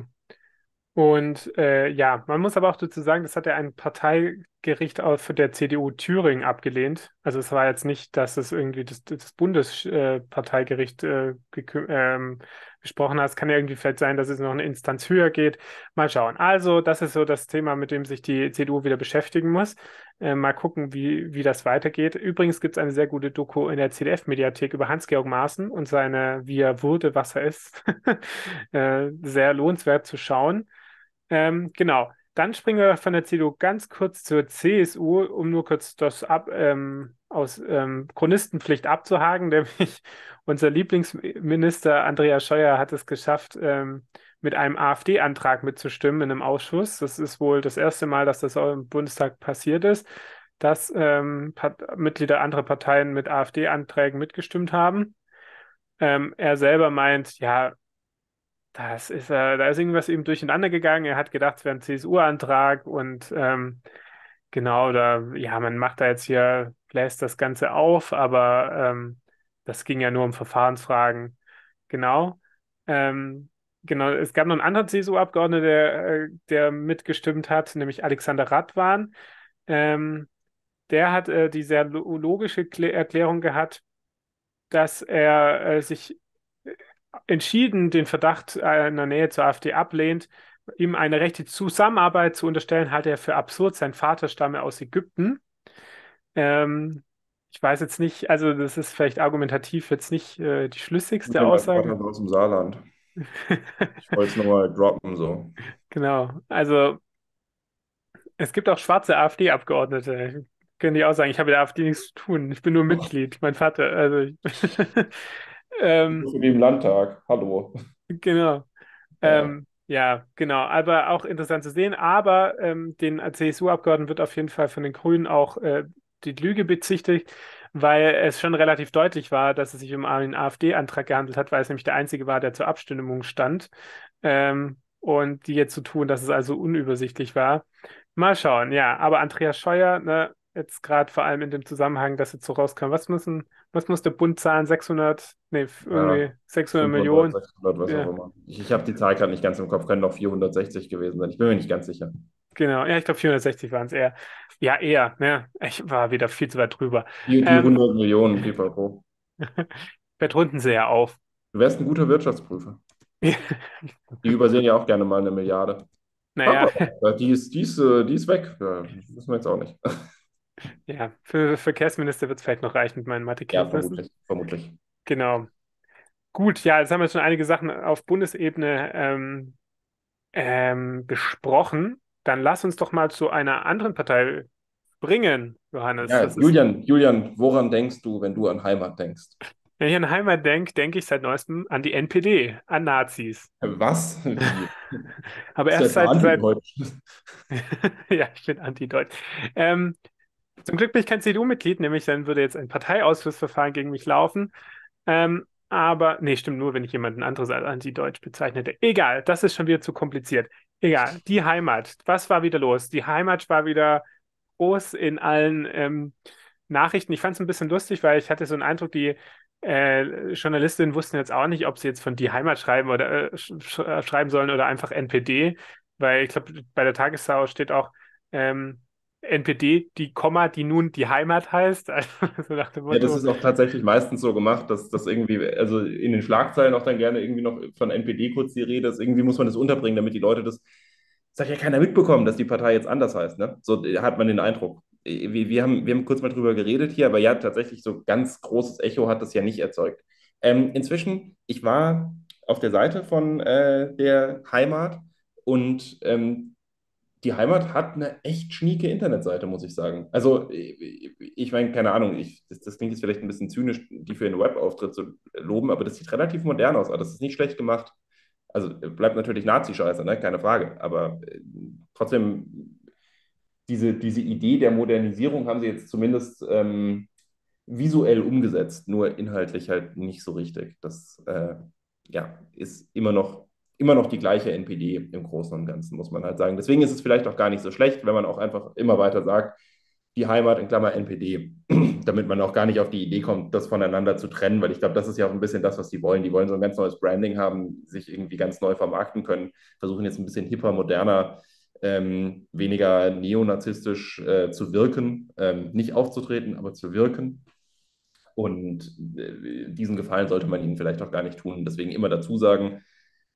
Und äh, ja, man muss aber auch dazu sagen, das hat ja ein Parteigericht für der CDU Thüringen abgelehnt. Also es war jetzt nicht, dass es irgendwie das, das Bundesparteigericht äh, ähm, gesprochen hat. Es kann ja irgendwie vielleicht sein, dass es noch eine Instanz höher geht. Mal schauen. Also, das ist so das Thema, mit dem sich die CDU wieder beschäftigen muss. Äh, mal gucken, wie, wie das weitergeht. Übrigens gibt es eine sehr gute Doku in der CDF-Mediathek über Hans-Georg Maaßen und seine, wie er wurde, was er ist. äh, sehr lohnenswert zu schauen. Ähm, genau. Dann springen wir von der CDU ganz kurz zur CSU, um nur kurz das ab, ähm, aus ähm, Chronistenpflicht abzuhaken, nämlich unser Lieblingsminister Andreas Scheuer hat es geschafft, ähm, mit einem AfD-Antrag mitzustimmen in einem Ausschuss. Das ist wohl das erste Mal, dass das auch im Bundestag passiert ist, dass ähm, Mitglieder anderer Parteien mit AfD-Anträgen mitgestimmt haben. Ähm, er selber meint, ja, das ist, äh, da ist irgendwas eben durcheinander gegangen. Er hat gedacht, es wäre ein CSU-Antrag und ähm, genau, da, ja, man macht da jetzt hier, bläst das Ganze auf, aber ähm, das ging ja nur um Verfahrensfragen. Genau. Ähm, genau, es gab noch einen anderen CSU-Abgeordneten, der, äh, der mitgestimmt hat, nämlich Alexander Radwan. Ähm, der hat äh, die sehr logische Erklärung gehabt, dass er äh, sich entschieden den Verdacht einer Nähe zur AfD ablehnt, ihm eine rechte Zusammenarbeit zu unterstellen, halte er für absurd. Sein Vater stamme aus Ägypten. Ähm, ich weiß jetzt nicht, also das ist vielleicht argumentativ jetzt nicht äh, die schlüssigste Aussage. aus dem Saarland. Ich wollte es nochmal droppen, so. Genau, also es gibt auch schwarze AfD-Abgeordnete. Können die auch sagen, ich habe mit der AfD nichts zu tun, ich bin nur Mitglied, mein Vater. Also ähm, Für den Landtag, hallo. Genau. Ja. Ähm, ja, genau. Aber auch interessant zu sehen. Aber ähm, den CSU-Abgeordneten wird auf jeden Fall von den Grünen auch äh, die Lüge bezichtigt, weil es schon relativ deutlich war, dass es sich um einen AfD-Antrag gehandelt hat, weil es nämlich der einzige war, der zur Abstimmung stand. Ähm, und die jetzt zu so tun, dass es also unübersichtlich war. Mal schauen, ja. Aber Andreas Scheuer, ne, jetzt gerade vor allem in dem Zusammenhang, dass jetzt so rauskam, was müssen, was muss der Bund zahlen? 600, nee, irgendwie ja, 600 Millionen. 600, was ja. auch immer. Ich, ich habe die Zahl gerade nicht ganz im Kopf, können noch 460 gewesen sein. Ich bin mir nicht ganz sicher. Genau, ja, ich glaube 460 waren es eher. Ja, eher, ne? Ich war wieder viel zu weit drüber. Die, die ähm, 100 Millionen, pipapo. Vielleicht runden sie ja auf. Du wärst ein guter Wirtschaftsprüfer. die übersehen ja auch gerne mal eine Milliarde. Naja. Aber, die, ist, die, ist, äh, die ist weg. Ja, das wissen wir jetzt auch nicht. Ja, für Verkehrsminister wird es vielleicht noch reichen mit meinen Mathekenntnissen. Ja, vermutlich, vermutlich. Genau. Gut, ja, jetzt haben wir schon einige Sachen auf Bundesebene ähm, ähm, besprochen. Dann lass uns doch mal zu einer anderen Partei bringen, Johannes. Ja, Julian, Julian, woran denkst du, wenn du an Heimat denkst? Wenn ich an Heimat denke, denke ich seit neuestem an die NPD, an Nazis. Was? Aber erst seit, seit anti-deutsch. ja, ich bin anti-deutsch. Ähm, zum Glück bin ich kein CDU-Mitglied, nämlich dann würde jetzt ein Parteiausschlussverfahren gegen mich laufen. Ähm, aber, nee, stimmt nur, wenn ich jemanden anderes als anti-deutsch bezeichnete. Egal, das ist schon wieder zu kompliziert. Egal, die Heimat. Was war wieder los? Die Heimat war wieder groß in allen ähm, Nachrichten. Ich fand es ein bisschen lustig, weil ich hatte so einen Eindruck, die äh, Journalistinnen wussten jetzt auch nicht, ob sie jetzt von die Heimat schreiben oder äh, sch sch schreiben sollen oder einfach NPD, weil ich glaube, bei der Tagesschau steht auch ähm, NPD, die Komma, die nun die Heimat heißt. Also nach dem Ja, das ist auch tatsächlich meistens so gemacht, dass das irgendwie, also in den Schlagzeilen auch dann gerne irgendwie noch von NPD kurz die Rede ist. Irgendwie muss man das unterbringen, damit die Leute das, das hat ja keiner mitbekommen, dass die Partei jetzt anders heißt. Ne? So hat man den Eindruck. Wir, wir, haben, wir haben kurz mal drüber geredet hier, aber ja, tatsächlich so ganz großes Echo hat das ja nicht erzeugt. Ähm, inzwischen, ich war auf der Seite von äh, der Heimat und ähm, die Heimat hat eine echt schnieke Internetseite, muss ich sagen. Also, ich meine, keine Ahnung, ich, das, das, klingt jetzt vielleicht ein bisschen zynisch, die für einen Webauftritt zu loben, aber das sieht relativ modern aus. Also, das ist nicht schlecht gemacht. Also, bleibt natürlich Nazi-Scheiße, ne? keine Frage. Aber äh, trotzdem, diese, diese Idee der Modernisierung haben sie jetzt zumindest ähm, visuell umgesetzt, nur inhaltlich halt nicht so richtig. Das äh, ja, ist immer noch immer noch die gleiche NPD im Großen und Ganzen, muss man halt sagen. Deswegen ist es vielleicht auch gar nicht so schlecht, wenn man auch einfach immer weiter sagt, die Heimat in Klammer NPD, damit man auch gar nicht auf die Idee kommt, das voneinander zu trennen, weil ich glaube, das ist ja auch ein bisschen das, was die wollen. Die wollen so ein ganz neues Branding haben, sich irgendwie ganz neu vermarkten können, versuchen jetzt ein bisschen hipper, moderner, ähm, weniger neonazistisch äh, zu wirken, ähm, nicht aufzutreten, aber zu wirken. Und äh, diesen Gefallen sollte man ihnen vielleicht auch gar nicht tun. Deswegen immer dazu sagen,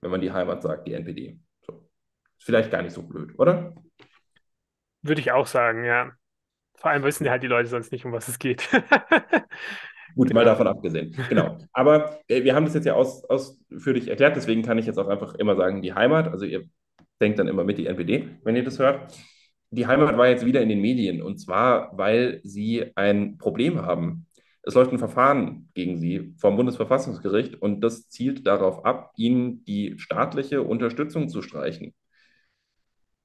wenn man die Heimat sagt, die NPD. So. Ist vielleicht gar nicht so blöd, oder? würde ich auch sagen, ja. Vor allem wissen ja halt die Leute sonst nicht, um was es geht. Gut, Genau. mal davon abgesehen. Genau. Aber äh, wir haben das jetzt ja aus, ausführlich erklärt, deswegen kann ich jetzt auch einfach immer sagen, die Heimat, also ihr denkt dann immer mit die NPD, wenn ihr das hört. Die Heimat war jetzt wieder in den Medien und zwar, weil sie ein Problem haben. Es läuft ein Verfahren gegen sie vom Bundesverfassungsgericht und das zielt darauf ab, ihnen die staatliche Unterstützung zu streichen.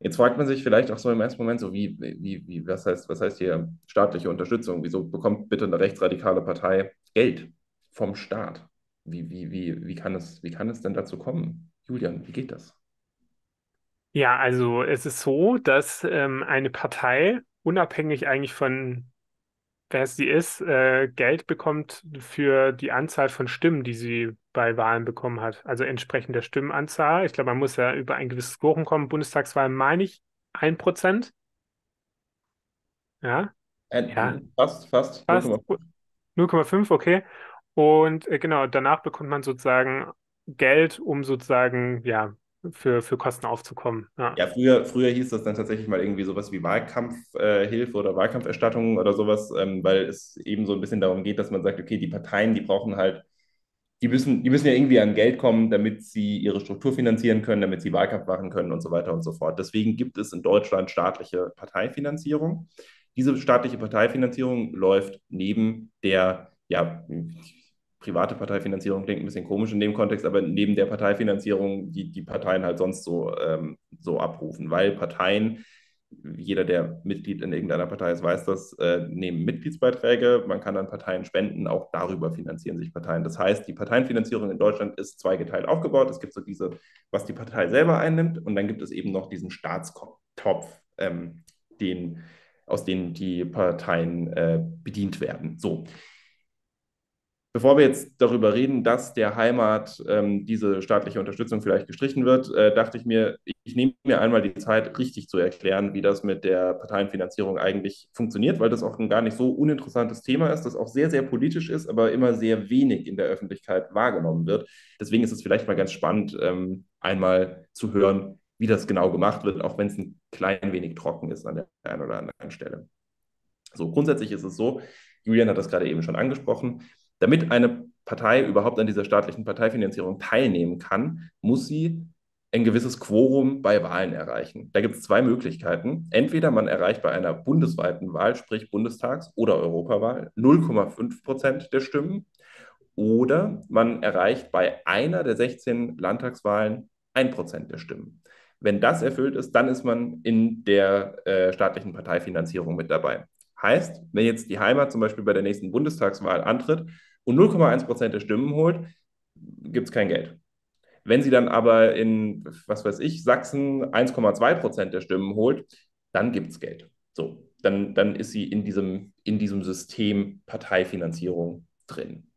Jetzt fragt man sich vielleicht auch so im ersten Moment so, wie, wie, wie, was heißt, was heißt hier staatliche Unterstützung? Wieso bekommt bitte eine rechtsradikale Partei Geld vom Staat? Wie, wie, wie, wie kann es, wie kann es denn dazu kommen? Julian, wie geht das? Ja, also es ist so, dass ähm, eine Partei unabhängig eigentlich von wer sie ist, äh, Geld bekommt für die Anzahl von Stimmen, die sie bei Wahlen bekommen hat. Also entsprechend der Stimmenanzahl. Ich glaube, man muss ja über ein gewisses Quorum kommen. Bundestagswahl meine ich ein Prozent. Ja, Äh, ja, fast, fast fast 0,5. 0,5, okay. Und äh, genau, danach bekommt man sozusagen Geld, um sozusagen, ja, für, für Kosten aufzukommen. Ja. Ja, früher, früher hieß das dann tatsächlich mal irgendwie sowas wie Wahlkampfhilfe oder Wahlkampferstattung oder sowas, ähm, weil es eben so ein bisschen darum geht, dass man sagt, okay, die Parteien, die brauchen halt, die müssen, die müssen ja irgendwie an Geld kommen, damit sie ihre Struktur finanzieren können, damit sie Wahlkampf machen können und so weiter und so fort. Deswegen gibt es in Deutschland staatliche Parteifinanzierung. Diese staatliche Parteifinanzierung läuft neben der, ja, private Parteifinanzierung klingt ein bisschen komisch in dem Kontext, aber neben der Parteifinanzierung, die die Parteien halt sonst so, ähm, so abrufen, weil Parteien, jeder, der Mitglied in irgendeiner Partei ist, weiß das, äh, nehmen Mitgliedsbeiträge, man kann an Parteien spenden, auch darüber finanzieren sich Parteien. Das heißt, die Parteienfinanzierung in Deutschland ist zweigeteilt aufgebaut. Es gibt so diese, was die Partei selber einnimmt, und dann gibt es eben noch diesen Staatstopf, ähm, den, aus dem die Parteien äh, bedient werden. So. Bevor wir jetzt darüber reden, dass der Heimat ähm, diese staatliche Unterstützung vielleicht gestrichen wird, äh, dachte ich mir, ich nehme mir einmal die Zeit, richtig zu erklären, wie das mit der Parteienfinanzierung eigentlich funktioniert, weil das auch ein gar nicht so uninteressantes Thema ist, das auch sehr, sehr politisch ist, aber immer sehr wenig in der Öffentlichkeit wahrgenommen wird. Deswegen ist es vielleicht mal ganz spannend, ähm, einmal zu hören, wie das genau gemacht wird, auch wenn es ein klein wenig trocken ist an der einen oder anderen Stelle. So, grundsätzlich ist es so, Julian hat das gerade eben schon angesprochen, damit eine Partei überhaupt an dieser staatlichen Parteifinanzierung teilnehmen kann, muss sie ein gewisses Quorum bei Wahlen erreichen. Da gibt es zwei Möglichkeiten. Entweder man erreicht bei einer bundesweiten Wahl, sprich Bundestags- oder Europawahl, 0,5 Prozent der Stimmen, oder man erreicht bei einer der 16 Landtagswahlen 1 Prozent der Stimmen. Wenn das erfüllt ist, dann ist man in der äh, staatlichen Parteifinanzierung mit dabei. Heißt, wenn jetzt die Heimat zum Beispiel bei der nächsten Bundestagswahl antritt und 0,1 Prozent der Stimmen holt, gibt es kein Geld. Wenn sie dann aber in, was weiß ich, Sachsen 1,2 Prozent der Stimmen holt, dann gibt es Geld. So, dann, dann ist sie in diesem, in diesem System Parteifinanzierung drin.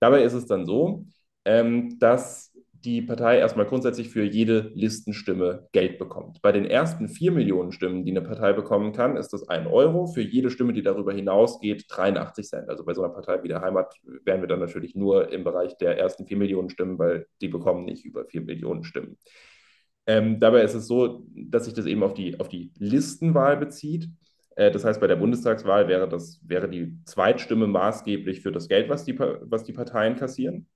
Dabei ist es dann so, ähm, dass die Partei erstmal grundsätzlich für jede Listenstimme Geld bekommt. Bei den ersten 4 Millionen Stimmen, die eine Partei bekommen kann, ist das 1 Euro. Für jede Stimme, die darüber hinausgeht, 83 Cent. Also bei so einer Partei wie der Heimat wären wir dann natürlich nur im Bereich der ersten 4 Millionen Stimmen, weil die bekommen nicht über 4 Millionen Stimmen. Ähm, dabei ist es so, dass sich das eben auf die, auf die Listenwahl bezieht. Äh, das heißt, bei der Bundestagswahl wäre, das, wäre die Zweitstimme maßgeblich für das Geld, was die, was die Parteien kassieren.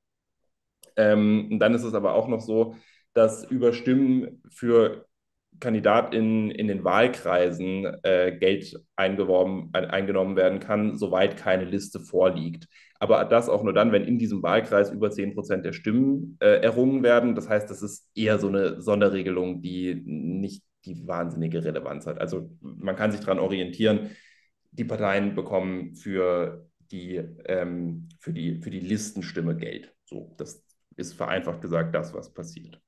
Ähm, und dann ist es aber auch noch so, dass über Stimmen für KandidatInnen in den Wahlkreisen äh, Geld eingeworben, ein, eingenommen werden kann, soweit keine Liste vorliegt. Aber das auch nur dann, wenn in diesem Wahlkreis über 10 Prozent der Stimmen äh, errungen werden. Das heißt, das ist eher so eine Sonderregelung, die nicht die wahnsinnige Relevanz hat. Also man kann sich daran orientieren, die Parteien bekommen für die, ähm, für die, für die Listenstimme Geld. So, das ist vereinfacht gesagt das, was passiert.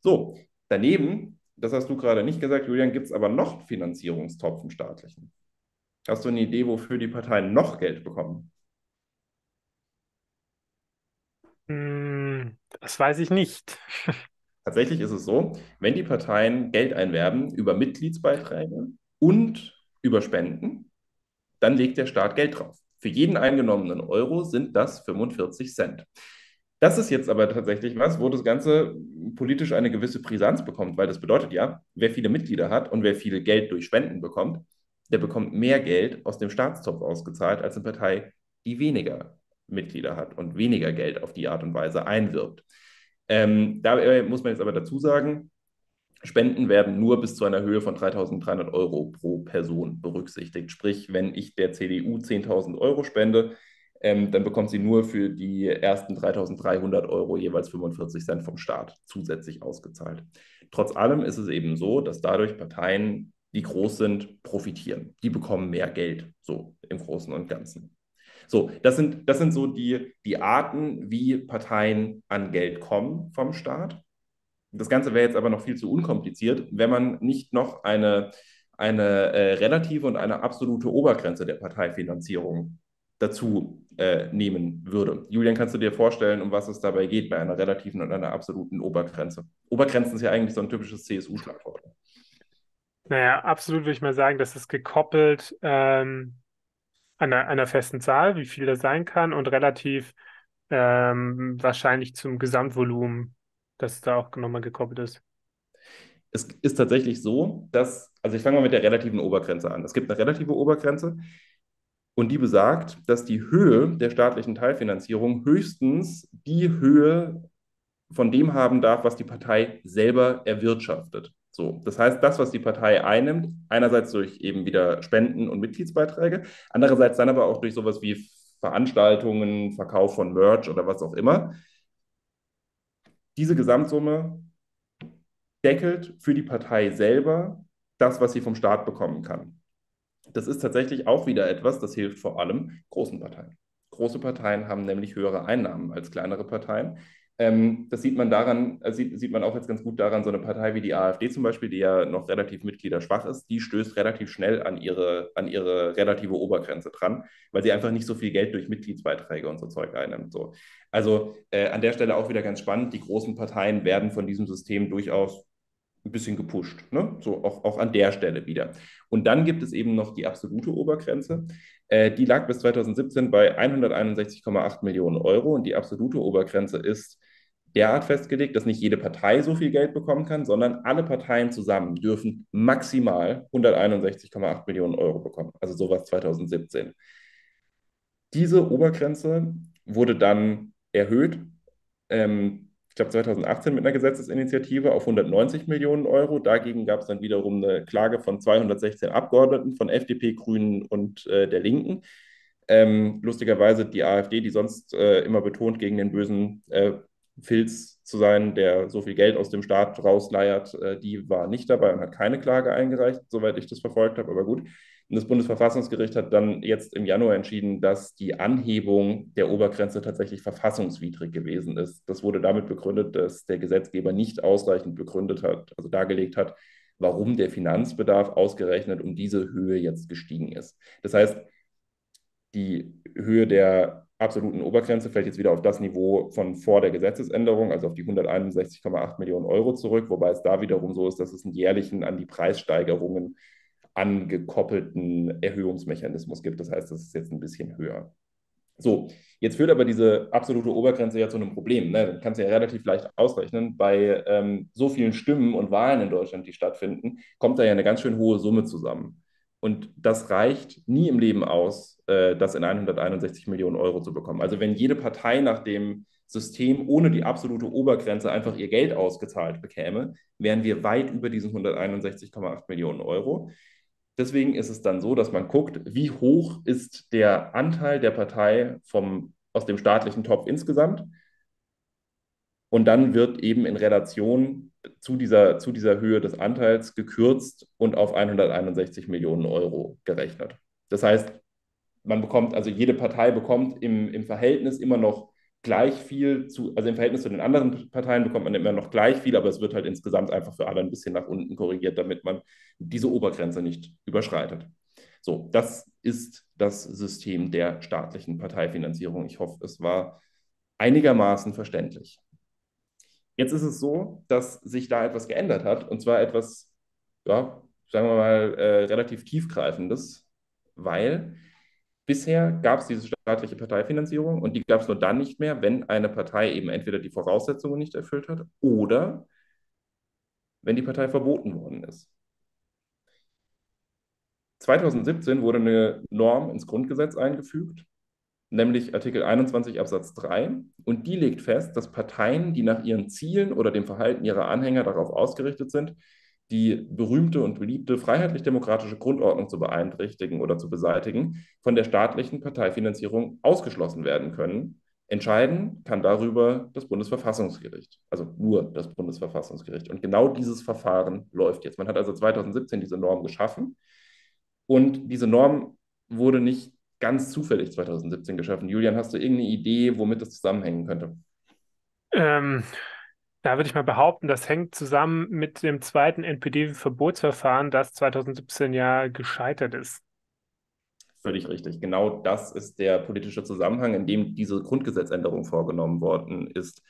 So, daneben, das hast du gerade nicht gesagt, Julian, gibt es aber noch Finanzierungstopf im staatlichen. Hast du eine Idee, wofür die Parteien noch Geld bekommen? Hm, das weiß ich nicht. Tatsächlich ist es so, wenn die Parteien Geld einwerben über Mitgliedsbeiträge und über Spenden, dann legt der Staat Geld drauf. Für jeden eingenommenen Euro sind das 45 Cent. Das ist jetzt aber tatsächlich was, wo das Ganze politisch eine gewisse Brisanz bekommt, weil das bedeutet ja, wer viele Mitglieder hat und wer viel Geld durch Spenden bekommt, der bekommt mehr Geld aus dem Staatstopf ausgezahlt als eine Partei, die weniger Mitglieder hat und weniger Geld auf die Art und Weise einwirbt. Ähm, da muss man jetzt aber dazu sagen, Spenden werden nur bis zu einer Höhe von 3.300 Euro pro Person berücksichtigt. Sprich, wenn ich der CDU 10.000 Euro spende, ähm, dann bekommt sie nur für die ersten 3.300 Euro jeweils 45 Cent vom Staat zusätzlich ausgezahlt. Trotz allem ist es eben so, dass dadurch Parteien, die groß sind, profitieren. Die bekommen mehr Geld, so im Großen und Ganzen. So, das sind, das sind so die, die Arten, wie Parteien an Geld kommen vom Staat. Das Ganze wäre jetzt aber noch viel zu unkompliziert, wenn man nicht noch eine, eine äh, relative und eine absolute Obergrenze der Parteifinanzierung dazu äh, nehmen würde. Julian, kannst du dir vorstellen, um was es dabei geht bei einer relativen und einer absoluten Obergrenze? Obergrenzen ist ja eigentlich so ein typisches CSU-Schlagwort. Naja, absolut würde ich mal sagen, das ist gekoppelt ähm, an, einer, einer, festen Zahl, wie viel das sein kann und relativ ähm, wahrscheinlich zum Gesamtvolumen, das da auch nochmal gekoppelt ist. Es ist tatsächlich so, dass, also ich fange mal mit der relativen Obergrenze an. Es gibt eine relative Obergrenze, und die besagt, dass die Höhe der staatlichen Teilfinanzierung höchstens die Höhe von dem haben darf, was die Partei selber erwirtschaftet. So, das heißt, das, was die Partei einnimmt, einerseits durch eben wieder Spenden und Mitgliedsbeiträge, andererseits dann aber auch durch sowas wie Veranstaltungen, Verkauf von Merch oder was auch immer. Diese Gesamtsumme deckelt für die Partei selber das, was sie vom Staat bekommen kann das ist tatsächlich auch wieder etwas, das hilft vor allem großen Parteien. Große Parteien haben nämlich höhere Einnahmen als kleinere Parteien. Ähm, das sieht man daran, äh, sieht, sieht man auch jetzt ganz gut daran, so eine Partei wie die AfD zum Beispiel, die ja noch relativ mitgliederschwach ist, die stößt relativ schnell an ihre, an ihre relative Obergrenze dran, weil sie einfach nicht so viel Geld durch Mitgliedsbeiträge und so Zeug einnimmt. So. Also äh, an der Stelle auch wieder ganz spannend, die großen Parteien werden von diesem System durchaus ein bisschen gepusht. Ne? So auch, auch an der Stelle wieder. Und dann gibt es eben noch die absolute Obergrenze. Äh, die lag bis 2017 bei 161,8 Millionen Euro und die absolute Obergrenze ist derart festgelegt, dass nicht jede Partei so viel Geld bekommen kann, sondern alle Parteien zusammen dürfen maximal 161,8 Millionen Euro bekommen. Also sowas 2017. Diese Obergrenze wurde dann erhöht ähm, ich glaube 2018 mit einer Gesetzesinitiative auf 190 Millionen Euro. Dagegen gab es dann wiederum eine Klage von 216 Abgeordneten von FDP, Grünen und äh, der Linken. Ähm, lustigerweise die AfD, die sonst äh, immer betont gegen den bösen äh, Filz zu sein, der so viel Geld aus dem Staat rausleiert, äh, die war nicht dabei und hat keine Klage eingereicht, soweit ich das verfolgt habe, aber gut. Und das Bundesverfassungsgericht hat dann jetzt im Januar entschieden, dass die Anhebung der Obergrenze tatsächlich verfassungswidrig gewesen ist. Das wurde damit begründet, dass der Gesetzgeber nicht ausreichend begründet hat, also dargelegt hat, warum der Finanzbedarf ausgerechnet um diese Höhe jetzt gestiegen ist. Das heißt, die Höhe der absoluten Obergrenze fällt jetzt wieder auf das Niveau von vor der Gesetzesänderung, also auf die 161,8 Millionen Euro zurück, wobei es da wiederum so ist, dass es einen jährlichen an die Preissteigerungen angekoppelten Erhöhungsmechanismus gibt. Das heißt, das ist jetzt ein bisschen höher. So, jetzt führt aber diese absolute Obergrenze ja zu einem Problem. Ne? Das kannst du ja relativ leicht ausrechnen. Bei ähm, so vielen Stimmen und Wahlen in Deutschland, die stattfinden, kommt da ja eine ganz schön hohe Summe zusammen. Und das reicht nie im Leben aus, äh, das in 161 Millionen Euro zu bekommen. Also wenn jede Partei nach dem System ohne die absolute Obergrenze einfach ihr Geld ausgezahlt bekäme, wären wir weit über diesen 161,8 Millionen Euro. Deswegen ist es dann so, dass man guckt, wie hoch ist der Anteil der Partei vom, aus dem staatlichen Topf insgesamt. Und dann wird eben in Relation zu dieser, zu dieser Höhe des Anteils gekürzt und auf 161 Millionen Euro gerechnet. Das heißt, man bekommt, also jede Partei bekommt im, im Verhältnis immer noch gleich viel zu, also im Verhältnis zu den anderen Parteien bekommt man immer noch gleich viel, aber es wird halt insgesamt einfach für alle ein bisschen nach unten korrigiert, damit man diese Obergrenze nicht überschreitet. So, das ist das System der staatlichen Parteifinanzierung. Ich hoffe, es war einigermaßen verständlich. Jetzt ist es so, dass sich da etwas geändert hat, und zwar etwas, ja, sagen wir mal, äh, relativ tiefgreifendes, weil Bisher gab es diese staatliche Parteifinanzierung und die gab es nur dann nicht mehr, wenn eine Partei eben entweder die Voraussetzungen nicht erfüllt hat oder wenn die Partei verboten worden ist. 2017 wurde eine Norm ins Grundgesetz eingefügt, nämlich Artikel 21 Absatz 3. Und die legt fest, dass Parteien, die nach ihren Zielen oder dem Verhalten ihrer Anhänger darauf ausgerichtet sind, die berühmte und beliebte freiheitlich-demokratische Grundordnung zu beeinträchtigen oder zu beseitigen, von der staatlichen Parteifinanzierung ausgeschlossen werden können. Entscheiden kann darüber das Bundesverfassungsgericht, also nur das Bundesverfassungsgericht. Und genau dieses Verfahren läuft jetzt. Man hat also 2017 diese Norm geschaffen und diese Norm wurde nicht ganz zufällig 2017 geschaffen. Julian, hast du irgendeine Idee, womit das zusammenhängen könnte? Ähm, da würde ich mal behaupten, das hängt zusammen mit dem zweiten NPD-Verbotsverfahren, das 2017 ja gescheitert ist. Völlig richtig. Genau das ist der politische Zusammenhang, in dem diese Grundgesetzänderung vorgenommen worden ist.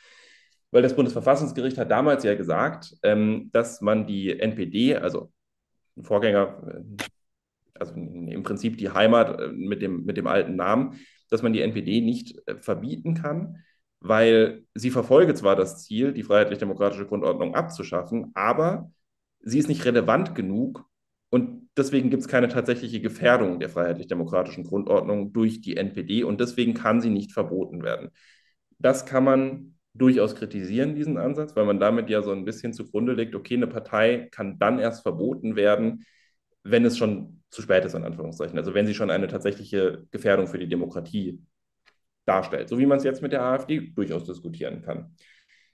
Weil das Bundesverfassungsgericht hat damals ja gesagt, ähm, dass man die NPD, also Vorgänger, äh, also im Prinzip die Heimat äh, mit dem, mit dem alten Namen, dass man die NPD nicht äh, verbieten kann, weil sie verfolge zwar das Ziel, die freiheitlich-demokratische Grundordnung abzuschaffen, aber sie ist nicht relevant genug und deswegen gibt es keine tatsächliche Gefährdung der freiheitlich-demokratischen Grundordnung durch die NPD und deswegen kann sie nicht verboten werden. Das kann man durchaus kritisieren, diesen Ansatz, weil man damit ja so ein bisschen zugrunde legt, okay, eine Partei kann dann erst verboten werden, wenn es schon zu spät ist, in Anführungszeichen. Also wenn sie schon eine tatsächliche Gefährdung für die Demokratie darstellt, so wie man es jetzt mit der AfD durchaus diskutieren kann.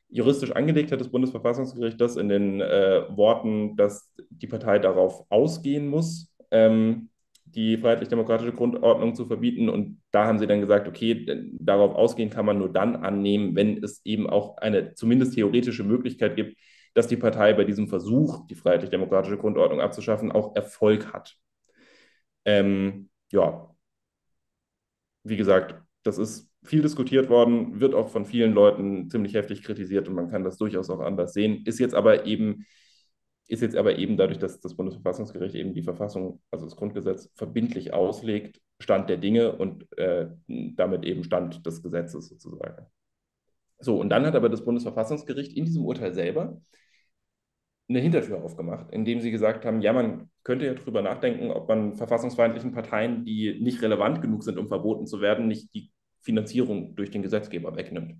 Juristisch angelegt hat das Bundesverfassungsgericht das in den äh, Worten, dass die Partei darauf ausgehen muss, ähm, die freiheitlich-demokratische Grundordnung zu verbieten. Und da haben sie dann gesagt, okay, darauf ausgehen kann man nur dann annehmen, wenn es eben auch eine zumindest theoretische Möglichkeit gibt, dass die Partei bei diesem Versuch, die freiheitlich-demokratische Grundordnung abzuschaffen, auch Erfolg hat. Ähm, ja, wie gesagt, das ist viel diskutiert worden, wird auch von vielen Leuten ziemlich heftig kritisiert und man kann das durchaus auch anders sehen. Ist jetzt aber eben, ist jetzt aber eben dadurch, dass das Bundesverfassungsgericht eben die Verfassung, also das Grundgesetz, verbindlich auslegt, Stand der Dinge und äh, damit eben Stand des Gesetzes sozusagen. So, und dann hat aber das Bundesverfassungsgericht in diesem Urteil selber eine Hintertür aufgemacht, indem sie gesagt haben, ja, man könnte ja darüber nachdenken, ob man verfassungsfeindlichen Parteien, die nicht relevant genug sind, um verboten zu werden, nicht die Finanzierung durch den Gesetzgeber wegnimmt.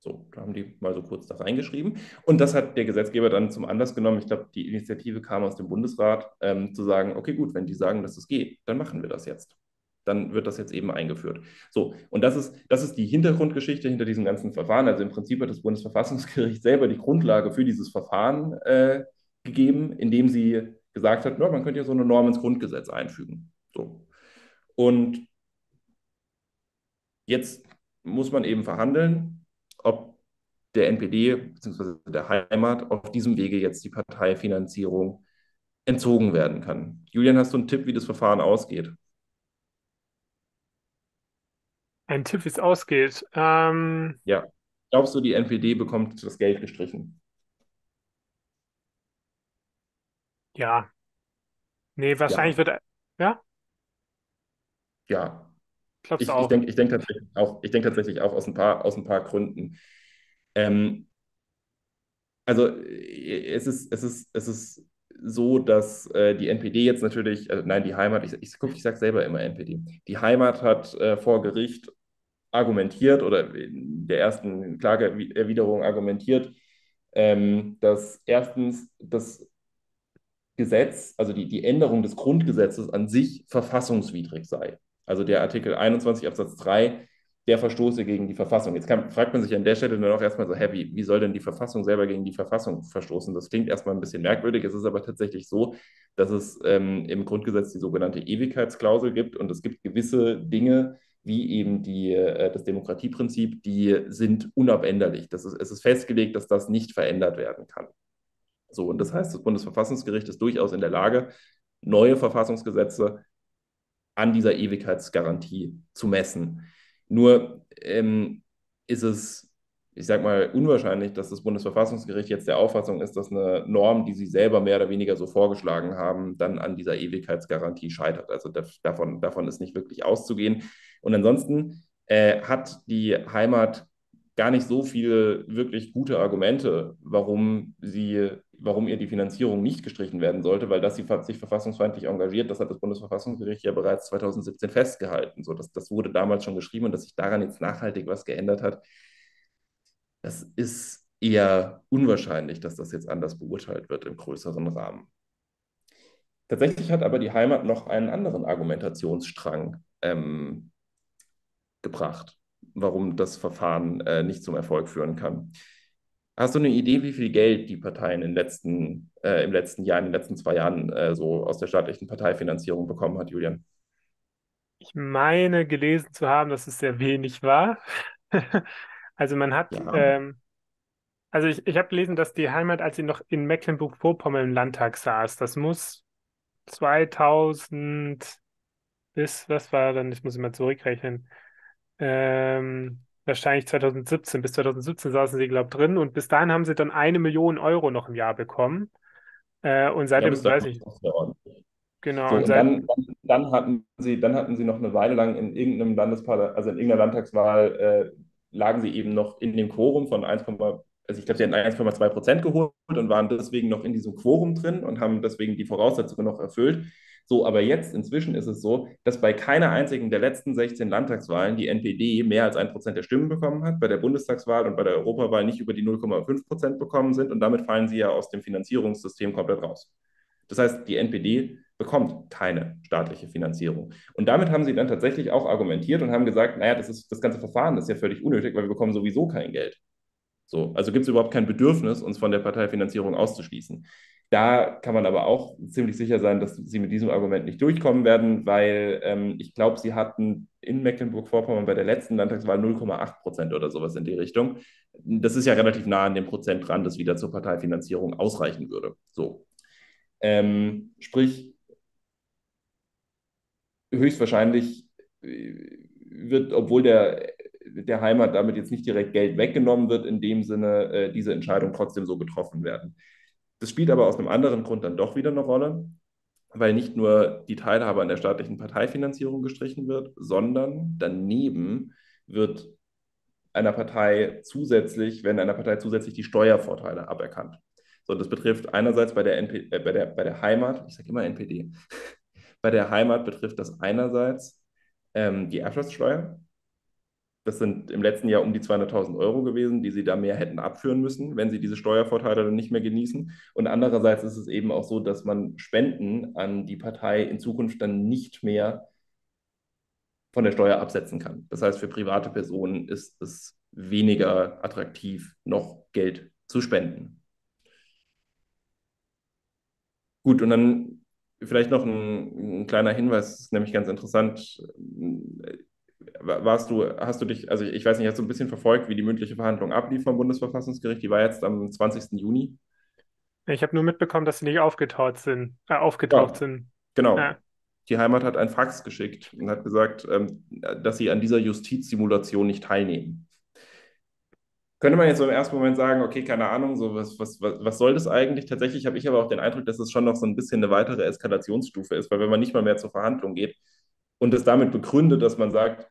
So, da haben die mal so kurz da reingeschrieben. Und das hat der Gesetzgeber dann zum Anlass genommen. Ich glaube, die Initiative kam aus dem Bundesrat, ähm, zu sagen, okay, gut, wenn die sagen, dass es geht, dann machen wir das jetzt. Dann wird das jetzt eben eingeführt. So, und das ist, das ist die Hintergrundgeschichte hinter diesem ganzen Verfahren. Also im Prinzip hat das Bundesverfassungsgericht selber die Grundlage für dieses Verfahren äh, gegeben, indem sie gesagt hat, no, man könnte ja so eine Norm ins Grundgesetz einfügen. So. Und jetzt muss man eben verhandeln, ob der NPD bzw. der Heimat auf diesem Wege jetzt die Parteifinanzierung entzogen werden kann. Julian, hast du einen Tipp, wie das Verfahren ausgeht? Ein Tipp, wie es ausgeht. Ähm, Ja. Glaubst du, die NPD bekommt das Geld gestrichen? ja, nee, wahrscheinlich Ja. wird, ja, Ja. glaubst du Ich, ich denke ich denk tatsächlich auch, ich denk tatsächlich auch aus ein paar, aus ein paar Gründen. Ähm, also äh, es ist, es ist, es ist so, dass äh, die NPD jetzt natürlich, äh, nein, die Heimat, ich, ich, guck, ich sage selber immer NPD, die Heimat hat äh, vor Gericht argumentiert oder in der ersten Klageerwiderung argumentiert, ähm, dass erstens das Gesetz, also die, die Änderung des Grundgesetzes an sich verfassungswidrig sei. Also der Artikel 21 Absatz 3, der verstoße gegen die Verfassung. Jetzt kann, fragt man sich an der Stelle dann auch erstmal so, hä, wie, wie soll denn die Verfassung selber gegen die Verfassung verstoßen? Das klingt erstmal ein bisschen merkwürdig. Es ist aber tatsächlich so, dass es ähm, im Grundgesetz die sogenannte Ewigkeitsklausel gibt und es gibt gewisse Dinge, wie eben die, äh, das Demokratieprinzip, die sind unabänderlich. Das ist, es ist festgelegt, dass das nicht verändert werden kann. So, und das heißt, das Bundesverfassungsgericht ist durchaus in der Lage, neue Verfassungsgesetze an dieser Ewigkeitsgarantie zu messen. Nur ähm, ist es, ich sag mal, unwahrscheinlich, dass das Bundesverfassungsgericht jetzt der Auffassung ist, dass eine Norm, die sie selber mehr oder weniger so vorgeschlagen haben, dann an dieser Ewigkeitsgarantie scheitert. Also davon, davon ist nicht wirklich auszugehen. Und ansonsten äh, hat die Heimat gar nicht so viele wirklich gute Argumente, warum sie, warum ihr die Finanzierung nicht gestrichen werden sollte, weil das sie sich verfassungsfeindlich engagiert, das hat das Bundesverfassungsgericht ja bereits 2017 festgehalten. So, das, das wurde damals schon geschrieben und dass sich daran jetzt nachhaltig was geändert hat, das ist eher unwahrscheinlich, dass das jetzt anders beurteilt wird im größeren Rahmen. Tatsächlich hat aber die Heimat noch einen anderen Argumentationsstrang ähm, gebracht warum das Verfahren äh, nicht zum Erfolg führen kann. Hast du eine Idee, wie viel Geld die Parteien in letzten, äh, im letzten Jahr, in den letzten zwei Jahren äh, so aus der staatlichen Parteifinanzierung bekommen hat, Julian? Ich meine gelesen zu haben, dass es sehr wenig war. Also man hat, Ja. ähm, also ich, ich habe gelesen, dass die Heimat, als sie noch in Mecklenburg-Vorpommern im Landtag saß, das muss 2000 bis, was war dann, ich muss immer zurückrechnen, ähm, wahrscheinlich 2017, bis 2017 saßen sie, glaube ich, drin und bis dahin haben sie dann eine Million Euro noch im Jahr bekommen. Äh, und Ja, seitdem, dahin weiß ich, genau, So, und und seit, dann, dann hatten sie, dann hatten sie noch eine Weile lang in irgendeinem Landesparlament, also in irgendeiner Landtagswahl, äh, lagen sie eben noch in dem Quorum von 1, also ich glaube, sie hatten 1,2 Prozent geholt und waren deswegen noch in diesem Quorum drin und haben deswegen die Voraussetzungen noch erfüllt. So, aber jetzt inzwischen ist es so, dass bei keiner einzigen der letzten 16 Landtagswahlen die NPD mehr als ein Prozent der Stimmen bekommen hat, bei der Bundestagswahl und bei der Europawahl nicht über die 0,5 Prozent bekommen sind und damit fallen sie ja aus dem Finanzierungssystem komplett raus. Das heißt, die NPD bekommt keine staatliche Finanzierung. Und damit haben sie dann tatsächlich auch argumentiert und haben gesagt, naja, das, ist, das ganze Verfahren ist ja völlig unnötig, weil wir bekommen sowieso kein Geld. So, also gibt es überhaupt kein Bedürfnis, uns von der Parteifinanzierung auszuschließen. Da kann man aber auch ziemlich sicher sein, dass sie mit diesem Argument nicht durchkommen werden, weil ähm, ich glaube, sie hatten in Mecklenburg-Vorpommern bei der letzten Landtagswahl 0,8 Prozent oder sowas in die Richtung. Das ist ja relativ nah an dem Prozent dran, das wieder zur Parteifinanzierung ausreichen würde. So. Ähm, sprich, höchstwahrscheinlich äh, wird, obwohl der, der Heimat damit jetzt nicht direkt Geld weggenommen wird, in dem Sinne äh, diese Entscheidung trotzdem so getroffen werden. Das spielt aber aus einem anderen Grund dann doch wieder eine Rolle, weil nicht nur die Teilhabe an der staatlichen Parteifinanzierung gestrichen wird, sondern daneben wird einer Partei zusätzlich, werden einer Partei zusätzlich die Steuervorteile aberkannt. So, das betrifft einerseits bei der, NP, äh, bei der, bei der Heimat, ich sage immer NPD, bei der Heimat betrifft das einerseits ähm, die Erbschaftssteuer. Das sind im letzten Jahr um die 200.000 Euro gewesen, die sie da mehr hätten abführen müssen, wenn sie diese Steuervorteile dann nicht mehr genießen. Und andererseits ist es eben auch so, dass man Spenden an die Partei in Zukunft dann nicht mehr von der Steuer absetzen kann. Das heißt, für private Personen ist es weniger attraktiv, noch Geld zu spenden. Gut, und dann vielleicht noch ein, ein kleiner Hinweis, ist nämlich ganz interessant. Warst du, hast du dich, also ich weiß nicht, hast du ein bisschen verfolgt, wie die mündliche Verhandlung ablief vom Bundesverfassungsgericht? Die war jetzt am 20. Juni. Ich habe nur mitbekommen, dass sie nicht aufgetaucht sind. Äh, aufgetaucht ja, sind. Genau. Ja. Die Heimat hat ein Fax geschickt und hat gesagt, ähm, dass sie an dieser Justizsimulation nicht teilnehmen könnte man jetzt so im ersten Moment sagen, okay, keine Ahnung, so was, was, was, was soll das eigentlich? Tatsächlich habe ich aber auch den Eindruck, dass es schon noch so ein bisschen eine weitere Eskalationsstufe ist, weil wenn man nicht mal mehr zur Verhandlung geht und es damit begründet, dass man sagt,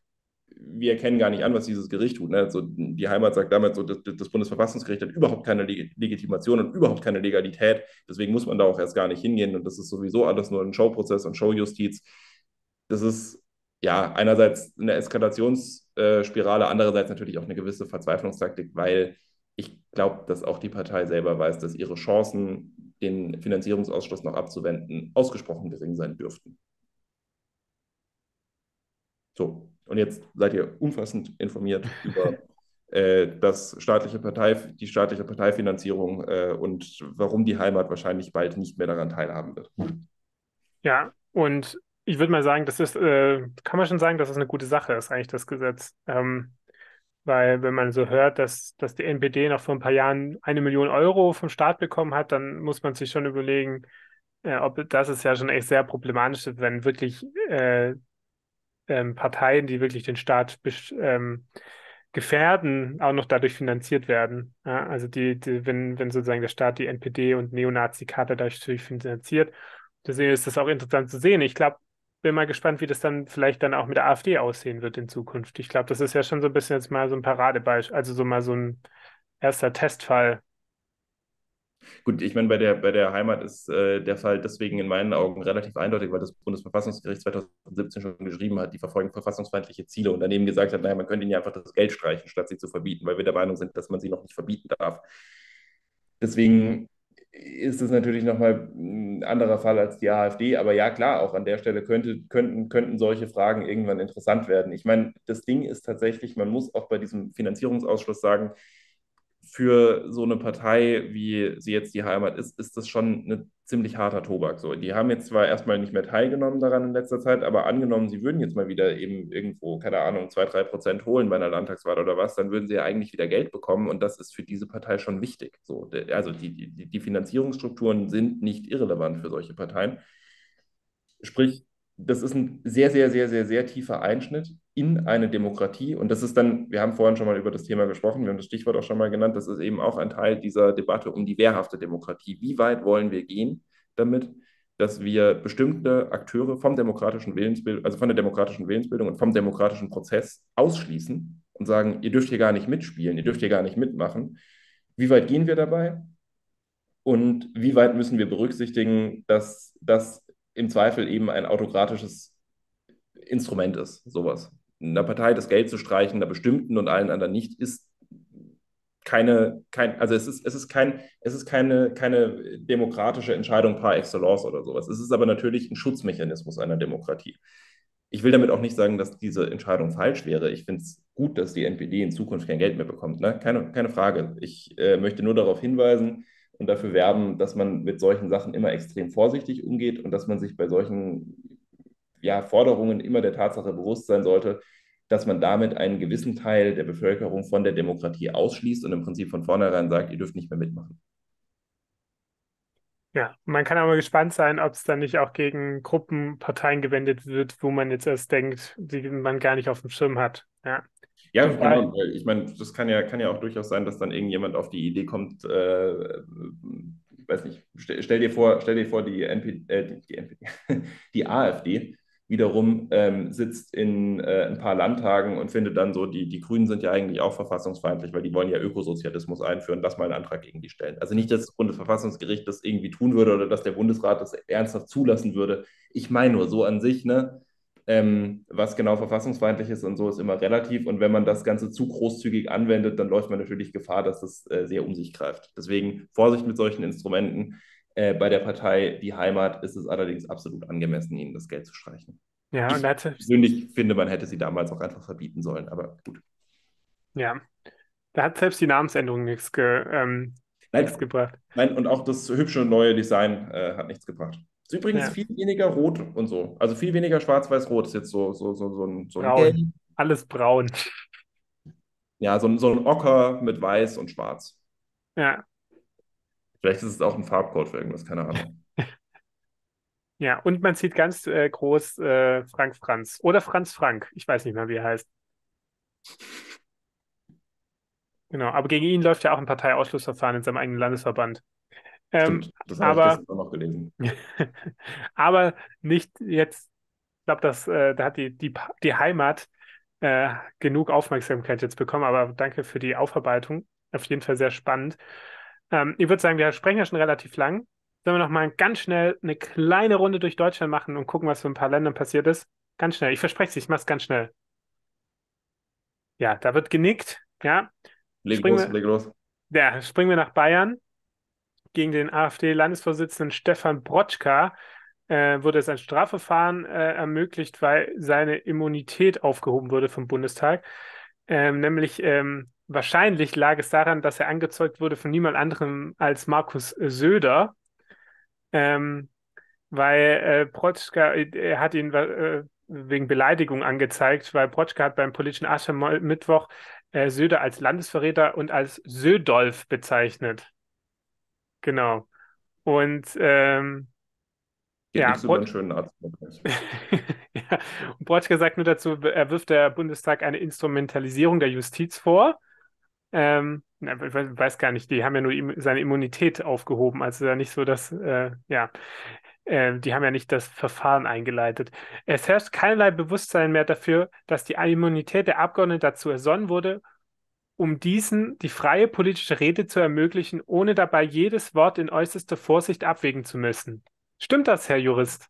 wir erkennen gar nicht an, was dieses Gericht tut. Ne? Also die Heimat sagt damit so, das, das Bundesverfassungsgericht hat überhaupt keine Legitimation und überhaupt keine Legalität. Deswegen muss man da auch erst gar nicht hingehen. Und das ist sowieso alles nur ein Showprozess und Showjustiz. Das ist ja, einerseits eine Eskalationsspirale, andererseits natürlich auch eine gewisse Verzweiflungstaktik, weil ich glaube, dass auch die Partei selber weiß, dass ihre Chancen, den Finanzierungsausschluss noch abzuwenden, ausgesprochen gering sein dürften. So, und jetzt seid ihr umfassend informiert über äh, das staatliche Partei, die staatliche Parteifinanzierung äh, und warum die Heimat wahrscheinlich bald nicht mehr daran teilhaben wird. Ja, und ich würde mal sagen, das ist, äh, kann man schon sagen, dass es eine gute Sache ist, eigentlich das Gesetz. Ähm, weil wenn man so hört, dass, dass die NPD noch vor ein paar Jahren eine Million Euro vom Staat bekommen hat, dann muss man sich schon überlegen, äh, ob das ist ja schon echt sehr problematisch wenn wirklich äh, ähm, Parteien, die wirklich den Staat ähm, gefährden, auch noch dadurch finanziert werden. Ja, also die, die, wenn, wenn sozusagen der Staat die NPD und Neonazi-Karte dadurch finanziert. Deswegen ist das auch interessant zu sehen. Ich glaube, bin mal gespannt, wie das dann vielleicht dann auch mit der AfD aussehen wird in Zukunft. Ich glaube, das ist ja schon so ein bisschen jetzt mal so ein Paradebeispiel, also so mal so ein erster Testfall. Gut, ich meine, bei der, bei der Heimat ist äh, der Fall deswegen in meinen Augen relativ eindeutig, weil das Bundesverfassungsgericht 2017 schon geschrieben hat, die verfolgen verfassungsfeindliche Ziele und daneben gesagt hat, naja, man könnte ihnen ja einfach das Geld streichen, statt sie zu verbieten, weil wir der Meinung sind, dass man sie noch nicht verbieten darf. Deswegen ist es natürlich nochmal ein anderer Fall als die AfD. Aber ja, klar, auch an der Stelle könnte, könnten, könnten solche Fragen irgendwann interessant werden. Ich meine, das Ding ist tatsächlich, man muss auch bei diesem Finanzierungsausschluss sagen, für so eine Partei, wie sie jetzt die Heimat ist, ist das schon ein ziemlich harter Tobak. So, die haben jetzt zwar erstmal nicht mehr teilgenommen daran in letzter Zeit, aber angenommen, sie würden jetzt mal wieder eben irgendwo, keine Ahnung, zwei, drei Prozent holen bei einer Landtagswahl oder was, dann würden sie ja eigentlich wieder Geld bekommen und das ist für diese Partei schon wichtig. So, also die, die, die Finanzierungsstrukturen sind nicht irrelevant für solche Parteien. Sprich, das ist ein sehr, sehr, sehr, sehr, sehr tiefer Einschnitt in eine Demokratie. Und das ist dann, wir haben vorhin schon mal über das Thema gesprochen, wir haben das Stichwort auch schon mal genannt, das ist eben auch ein Teil dieser Debatte um die wehrhafte Demokratie. Wie weit wollen wir gehen damit, dass wir bestimmte Akteure vom demokratischen Willensbildung, also von der demokratischen Willensbildung und vom demokratischen Prozess ausschließen und sagen, ihr dürft hier gar nicht mitspielen, ihr dürft hier gar nicht mitmachen. Wie weit gehen wir dabei? Und wie weit müssen wir berücksichtigen, dass das im Zweifel eben ein autokratisches Instrument ist, sowas. Einer Partei das Geld zu streichen, einer bestimmten und allen anderen nicht, ist keine, kein, also es ist, es ist kein, es ist keine, keine demokratische Entscheidung par excellence oder sowas. Es ist aber natürlich ein Schutzmechanismus einer Demokratie. Ich will damit auch nicht sagen, dass diese Entscheidung falsch wäre. Ich finde es gut, dass die NPD in Zukunft kein Geld mehr bekommt. Ne? Keine, keine Frage. Ich äh, möchte nur darauf hinweisen, und dafür werben, dass man mit solchen Sachen immer extrem vorsichtig umgeht und dass man sich bei solchen ja, Forderungen immer der Tatsache bewusst sein sollte, dass man damit einen gewissen Teil der Bevölkerung von der Demokratie ausschließt und im Prinzip von vornherein sagt, ihr dürft nicht mehr mitmachen. Ja, man kann aber gespannt sein, ob es dann nicht auch gegen Gruppenparteien gewendet wird, wo man jetzt erst denkt, die man gar nicht auf dem Schirm hat. Ja. Ja, genau. Ich meine, das kann ja, kann ja auch durchaus sein, dass dann irgendjemand auf die Idee kommt, äh, ich weiß nicht, stell, stell, dir vor, stell dir vor, die, NP, äh, die, NPD, die AfD wiederum ähm, sitzt in äh, ein paar Landtagen und findet dann so, die, die Grünen sind ja eigentlich auch verfassungsfeindlich, weil die wollen ja Ökosozialismus einführen, lass mal einen Antrag gegen die stellen. Also nicht, dass das Bundesverfassungsgericht das irgendwie tun würde oder dass der Bundesrat das ernsthaft zulassen würde. Ich meine nur so an sich, ne? Ähm, was genau verfassungsfeindlich ist und so ist immer relativ. Und wenn man das Ganze zu großzügig anwendet, dann läuft man natürlich Gefahr, dass das äh, sehr um sich greift. Deswegen Vorsicht mit solchen Instrumenten. Äh, bei der Partei Die Heimat ist es allerdings absolut angemessen, ihnen das Geld zu streichen. Ja, und Ich persönlich finde, man hätte sie damals auch einfach verbieten sollen, aber gut. ja, da hat selbst die Namensänderung nichts ge, ähm, nichts Nein, gebracht. nein, und auch das hübsche neue Design äh, hat nichts gebracht. Ist übrigens Ja, viel weniger rot und so. Also viel weniger schwarz-weiß-rot ist jetzt so, so, so, so ein, so ein Gelb. braun. Alles braun. Ja, so ein, so ein Ocker mit weiß und schwarz. Ja, Vielleicht ist es auch ein Farbcode für irgendwas, keine Ahnung. ja, und man sieht ganz äh, groß äh, Frank Franz oder Franz Frank. Ich weiß nicht mehr, wie er heißt. Genau, aber gegen ihn läuft ja auch ein Parteiausschlussverfahren in seinem eigenen Landesverband. Ähm, das habe ich aber, auch noch gelesen. aber nicht jetzt, ich glaube, dass äh, da hat die, die, die Heimat äh, genug Aufmerksamkeit jetzt bekommen, aber danke für die Aufarbeitung. Auf jeden Fall sehr spannend. Ähm, ich würde sagen, wir sprechen ja schon relativ lang. Sollen wir noch mal ganz schnell eine kleine Runde durch Deutschland machen und gucken, was für ein paar Ländern passiert ist? Ganz schnell. Ich verspreche es, ich mache es ganz schnell. Ja, da wird genickt. Ja, Leg springen los, wir, leg los. ja, springen wir nach Bayern. Gegen den AfD-Landesvorsitzenden Stefan Brotschka äh, wurde sein Strafverfahren äh, ermöglicht, weil seine Immunität aufgehoben wurde vom Bundestag. Ähm, nämlich ähm, wahrscheinlich lag es daran, dass er angezeugt wurde von niemand anderem als Markus Söder, ähm, weil äh, Brotschka, äh, er hat ihn äh, wegen Beleidigung angezeigt, weil Brotschka hat beim politischen Aschermittwoch äh, Söder als Landesverräter und als Södolf bezeichnet. Genau. Und ähm, Geht ja, nichts über einen schönen Arzt. ja, und Brotschka sagt nur dazu, er wirft der Bundestag eine Instrumentalisierung der Justiz vor. Ähm, ich weiß gar nicht, die haben ja nur seine Immunität aufgehoben, also ja nicht so, dass, äh, ja, äh, die haben ja nicht das Verfahren eingeleitet. Es herrscht keinerlei Bewusstsein mehr dafür, dass die Immunität der Abgeordneten dazu ersonnen wurde, um diesen die freie politische Rede zu ermöglichen, ohne dabei jedes Wort in äußerster Vorsicht abwägen zu müssen. Stimmt das, Herr Jurist?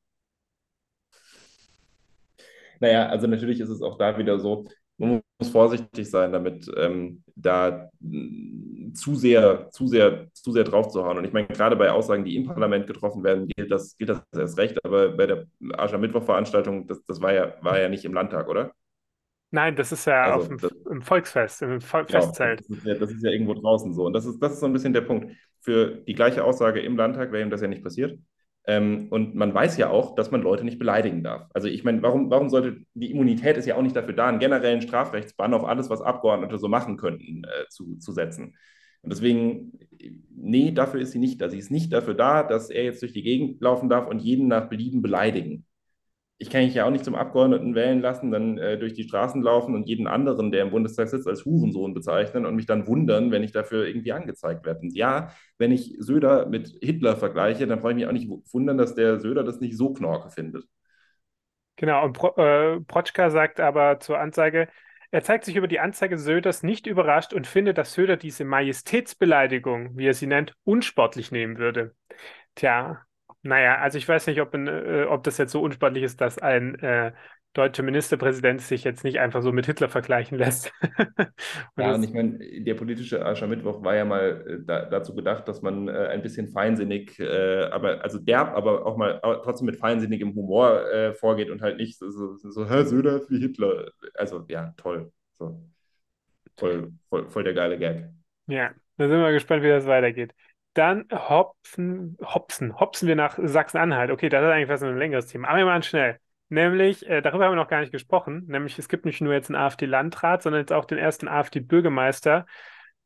Naja, also natürlich ist es auch da wieder so, man muss vorsichtig sein, damit ähm, da mh, zu sehr, zu sehr, zu sehr drauf zu hauen. Und ich meine, gerade bei Aussagen, die im Parlament getroffen werden, gilt das, gilt das erst recht. Aber bei der Aschermittwoch-Veranstaltung, das, das war ja, war ja nicht im Landtag, oder? Nein, das ist ja auf Also dem, das, im Volksfest, im Vol Genau, Festzelt. das ist ja, das ist ja irgendwo draußen so. Und das ist, das ist so ein bisschen der Punkt. Für die gleiche Aussage im Landtag wäre ihm das ja nicht passiert. Ähm, und man weiß ja auch, dass man Leute nicht beleidigen darf. Also ich meine, warum, warum sollte, die Immunität ist ja auch nicht dafür da, einen generellen Strafrechtsbann auf alles, was Abgeordnete so machen könnten, äh, zu, zu setzen. Und deswegen, nee, dafür ist sie nicht da. Sie ist nicht dafür da, dass er jetzt durch die Gegend laufen darf und jeden nach Belieben beleidigen ich kann mich ja auch nicht zum Abgeordneten wählen lassen, dann äh, durch die Straßen laufen und jeden anderen, der im Bundestag sitzt, als Hurensohn bezeichnen und mich dann wundern, wenn ich dafür irgendwie angezeigt werde. Und ja, wenn ich Söder mit Hitler vergleiche, dann brauche ich mich auch nicht wundern, dass der Söder das nicht so knorke findet. Genau, und Pro, äh, Protschka sagt aber zur Anzeige, er zeigt sich über die Anzeige Söders nicht überrascht und findet, dass Söder diese Majestätsbeleidigung, wie er sie nennt, unsportlich nehmen würde. Tja, naja, also ich weiß nicht, ob, äh, ob das jetzt so unsportlich ist, dass ein äh, deutscher Ministerpräsident sich jetzt nicht einfach so mit Hitler vergleichen lässt. Und Ja, und ich meine, der politische Aschermittwoch war ja mal äh, da, dazu gedacht, dass man äh, ein bisschen feinsinnig, äh, aber also derb, aber auch mal aber trotzdem mit feinsinnigem Humor äh, vorgeht und halt nicht so, so, so Herr Söder wie Hitler. Also ja, toll. So, voll, voll, voll der geile Gag. ja, da sind wir gespannt, wie das weitergeht. Dann hopfen, hopsen, hopsen wir nach Sachsen-Anhalt. Okay, das ist eigentlich fast ein längeres Thema. Aber wir machen schnell. Nämlich, äh, darüber haben wir noch gar nicht gesprochen, nämlich es gibt nicht nur jetzt einen AfD-Landrat, sondern jetzt auch den ersten AfD-Bürgermeister.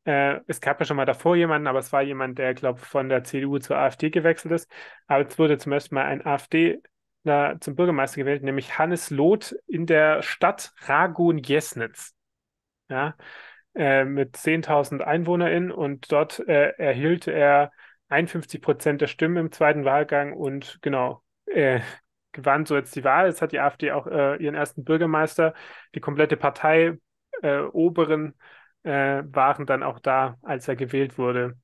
Äh, es gab ja schon mal davor jemanden, aber es war jemand, der, glaube ich, von der CDU zur AfD gewechselt ist. Aber jetzt wurde zum ersten Mal ein AfD zum Bürgermeister gewählt, nämlich Hannes Loth in der Stadt Ragun-Jesnitz. Ja, äh, mit 10.000 EinwohnerInnen und dort äh, erhielt er 51 Prozent der Stimmen im zweiten Wahlgang und genau, äh, gewann so jetzt die Wahl. Jetzt hat die AfD auch äh, ihren ersten Bürgermeister. Die komplette Partei, äh, Oberen, waren dann auch da, als er gewählt wurde.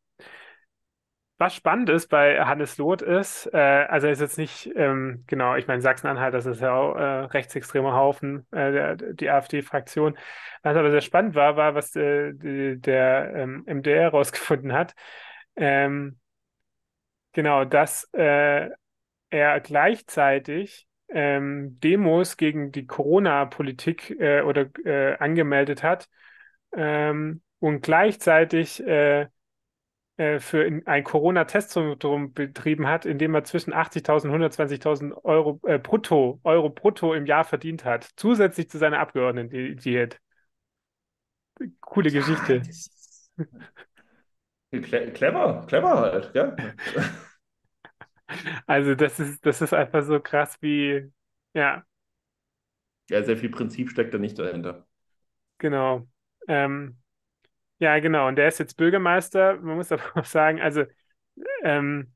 Was spannend ist bei Hannes Loth ist, äh, also er ist jetzt nicht, ähm, genau, ich meine, Sachsen-Anhalt, das ist ja auch äh, rechtsextremer Haufen, äh, der, die AfD-Fraktion. Was aber sehr spannend war, war, was äh, die, der ähm, MDR rausgefunden hat. Ähm, genau, dass äh, er gleichzeitig ähm, Demos gegen die Corona-Politik äh, oder äh, angemeldet hat ähm, und gleichzeitig äh, für in- ein Corona-Testzentrum betrieben hat, in dem er zwischen 80.000 und 120.000 Euro äh, brutto, Euro brutto im Jahr verdient hat, zusätzlich zu seiner Abgeordneten-Diät. Coole Ja, Geschichte. cle clever, clever halt, ja. Also das ist, das ist einfach so krass wie, ja, Ja, sehr viel Prinzip steckt da nicht dahinter. genau. Ähm, ja, genau. Und der ist jetzt Bürgermeister. Man muss aber auch sagen, also ähm,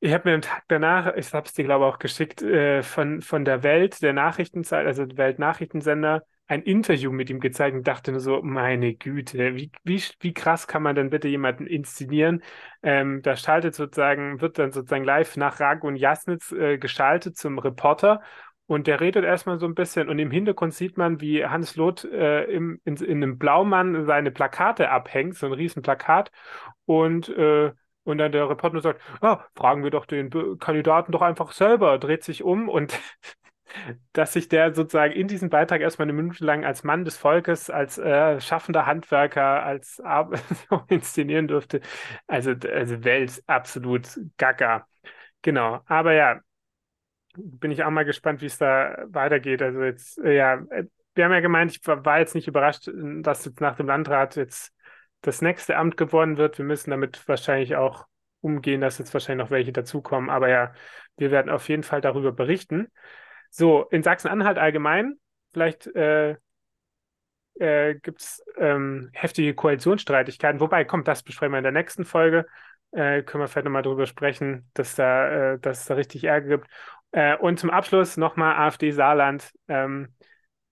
Ich habe mir am Tag danach, ich habe es dir glaube ich auch geschickt, äh, von, von der Welt, der Nachrichtenzeit, also der Weltnachrichtensender, ein Interview mit ihm gezeigt und dachte nur so, meine Güte, wie, wie, wie krass kann man denn bitte jemanden inszenieren? Ähm, da schaltet sozusagen, wird dann sozusagen live nach Ragun Jasnitz äh, geschaltet zum Reporter und der redet erstmal so ein bisschen und im Hintergrund sieht man, wie Hans Loth äh, im, in, in einem Blaumann seine Plakate abhängt, so ein riesen Plakat und äh, und dann der Reporter sagt, ja, fragen wir doch den Kandidaten doch einfach selber, dreht sich um und dass sich der sozusagen in diesem Beitrag erstmal eine Minute lang als Mann des Volkes, als äh, schaffender Handwerker, als Ar inszenieren durfte. Also, also Welt absolut gaga. Genau. Aber ja, bin ich auch mal gespannt, wie es da weitergeht. Also jetzt, äh, ja, äh, wir haben ja gemeint, ich war, jetzt nicht überrascht, äh, dass jetzt nach dem Landrat jetzt das nächste Amt gewonnen wird. Wir müssen damit wahrscheinlich auch umgehen, dass jetzt wahrscheinlich noch welche dazukommen. Aber ja, wir werden auf jeden Fall darüber berichten. So, in Sachsen-Anhalt allgemein, vielleicht äh, äh, gibt es ähm, heftige Koalitionsstreitigkeiten. Wobei, kommt, das besprechen wir in der nächsten Folge. Äh, können wir vielleicht nochmal darüber sprechen, dass da, äh, dass es da richtig Ärger gibt. Äh, und zum Abschluss nochmal AfD Saarland. Ähm,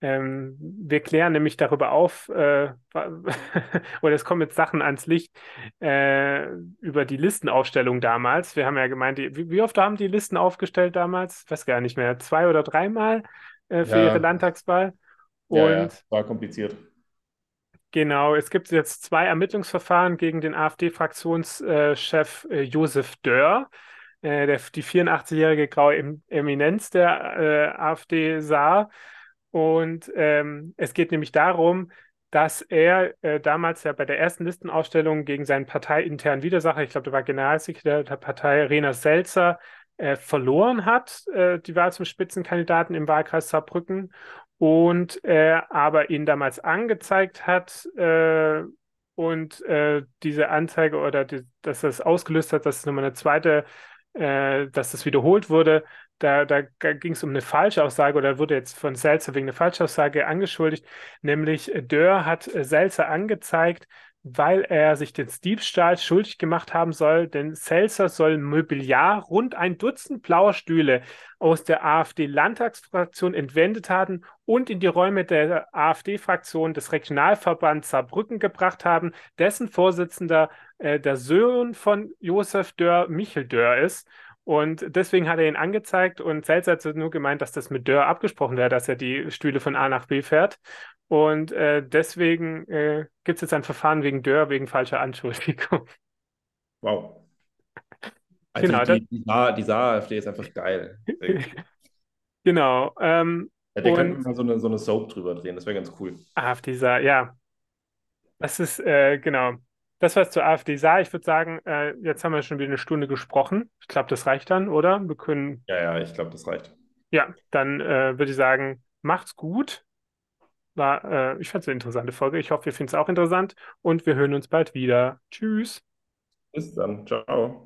ähm, wir klären nämlich darüber auf, äh, oder es kommen jetzt Sachen ans Licht äh, über die Listenaufstellung damals. Wir haben ja gemeint, wie, wie oft haben die Listen aufgestellt damals? Ich weiß gar nicht mehr, zwei oder dreimal äh, für ihre Ja, Landtagswahl. ja, ja, Und war kompliziert. genau, es gibt jetzt zwei Ermittlungsverfahren gegen den AfD-Fraktionschef äh, Josef Dörr. Äh, der, die 84-jährige graue Em Eminenz der äh, AfD sah. Und ähm, es geht nämlich darum, dass er äh, damals ja bei der ersten Listenausstellung gegen seinen parteiinternen Widersacher, ich glaube, der war Generalsekretär der Partei, Rena Selzer, äh, verloren hat, äh, die Wahl zum Spitzenkandidaten im Wahlkreis Saarbrücken und er aber ihn damals angezeigt hat äh, und äh, diese Anzeige oder die, dass das ausgelöst hat, dass es nochmal eine zweite, äh, dass das wiederholt wurde. Da, da ging es um eine Falschaussage oder wurde jetzt von Selzer wegen einer Falschaussage angeschuldigt, nämlich äh, Dörr hat äh, Selzer angezeigt, weil er sich des Diebstahls schuldig gemacht haben soll, denn Selzer soll Mobiliar rund ein Dutzend blauer Stühle aus der AfD-Landtagsfraktion entwendet haben und in die Räume der AfD-Fraktion des Regionalverbands Saarbrücken gebracht haben, dessen Vorsitzender äh, der Sohn von Josef Dörr, Michel Dörr ist. Und deswegen hat er ihn angezeigt und Selzer hat nur gemeint, dass das mit Dörr abgesprochen wäre, dass er die Stühle von A nach B fährt. Und äh, deswegen äh, gibt es jetzt ein Verfahren wegen Dörr, wegen falscher Anschuldigung. Wow. Also Genau, die, die, Saar, die Saar-AfD ist einfach geil. Genau. Ähm, Ja, der könnte mal so eine, so eine Soap drüber drehen, das wäre ganz cool. AfD sah, ja, das ist, äh, genau. Das war's zur AfD sah. Ich würde sagen, äh, jetzt haben wir schon wieder eine Stunde gesprochen. Ich glaube, das reicht dann, oder? Wir können, Ja, ja, ich glaube, das reicht. ja, dann äh, würde ich sagen, macht's gut. War, äh, ich fand es eine interessante Folge. Ich hoffe, ihr findet es auch interessant und wir hören uns bald wieder. Tschüss. Bis dann. Ciao.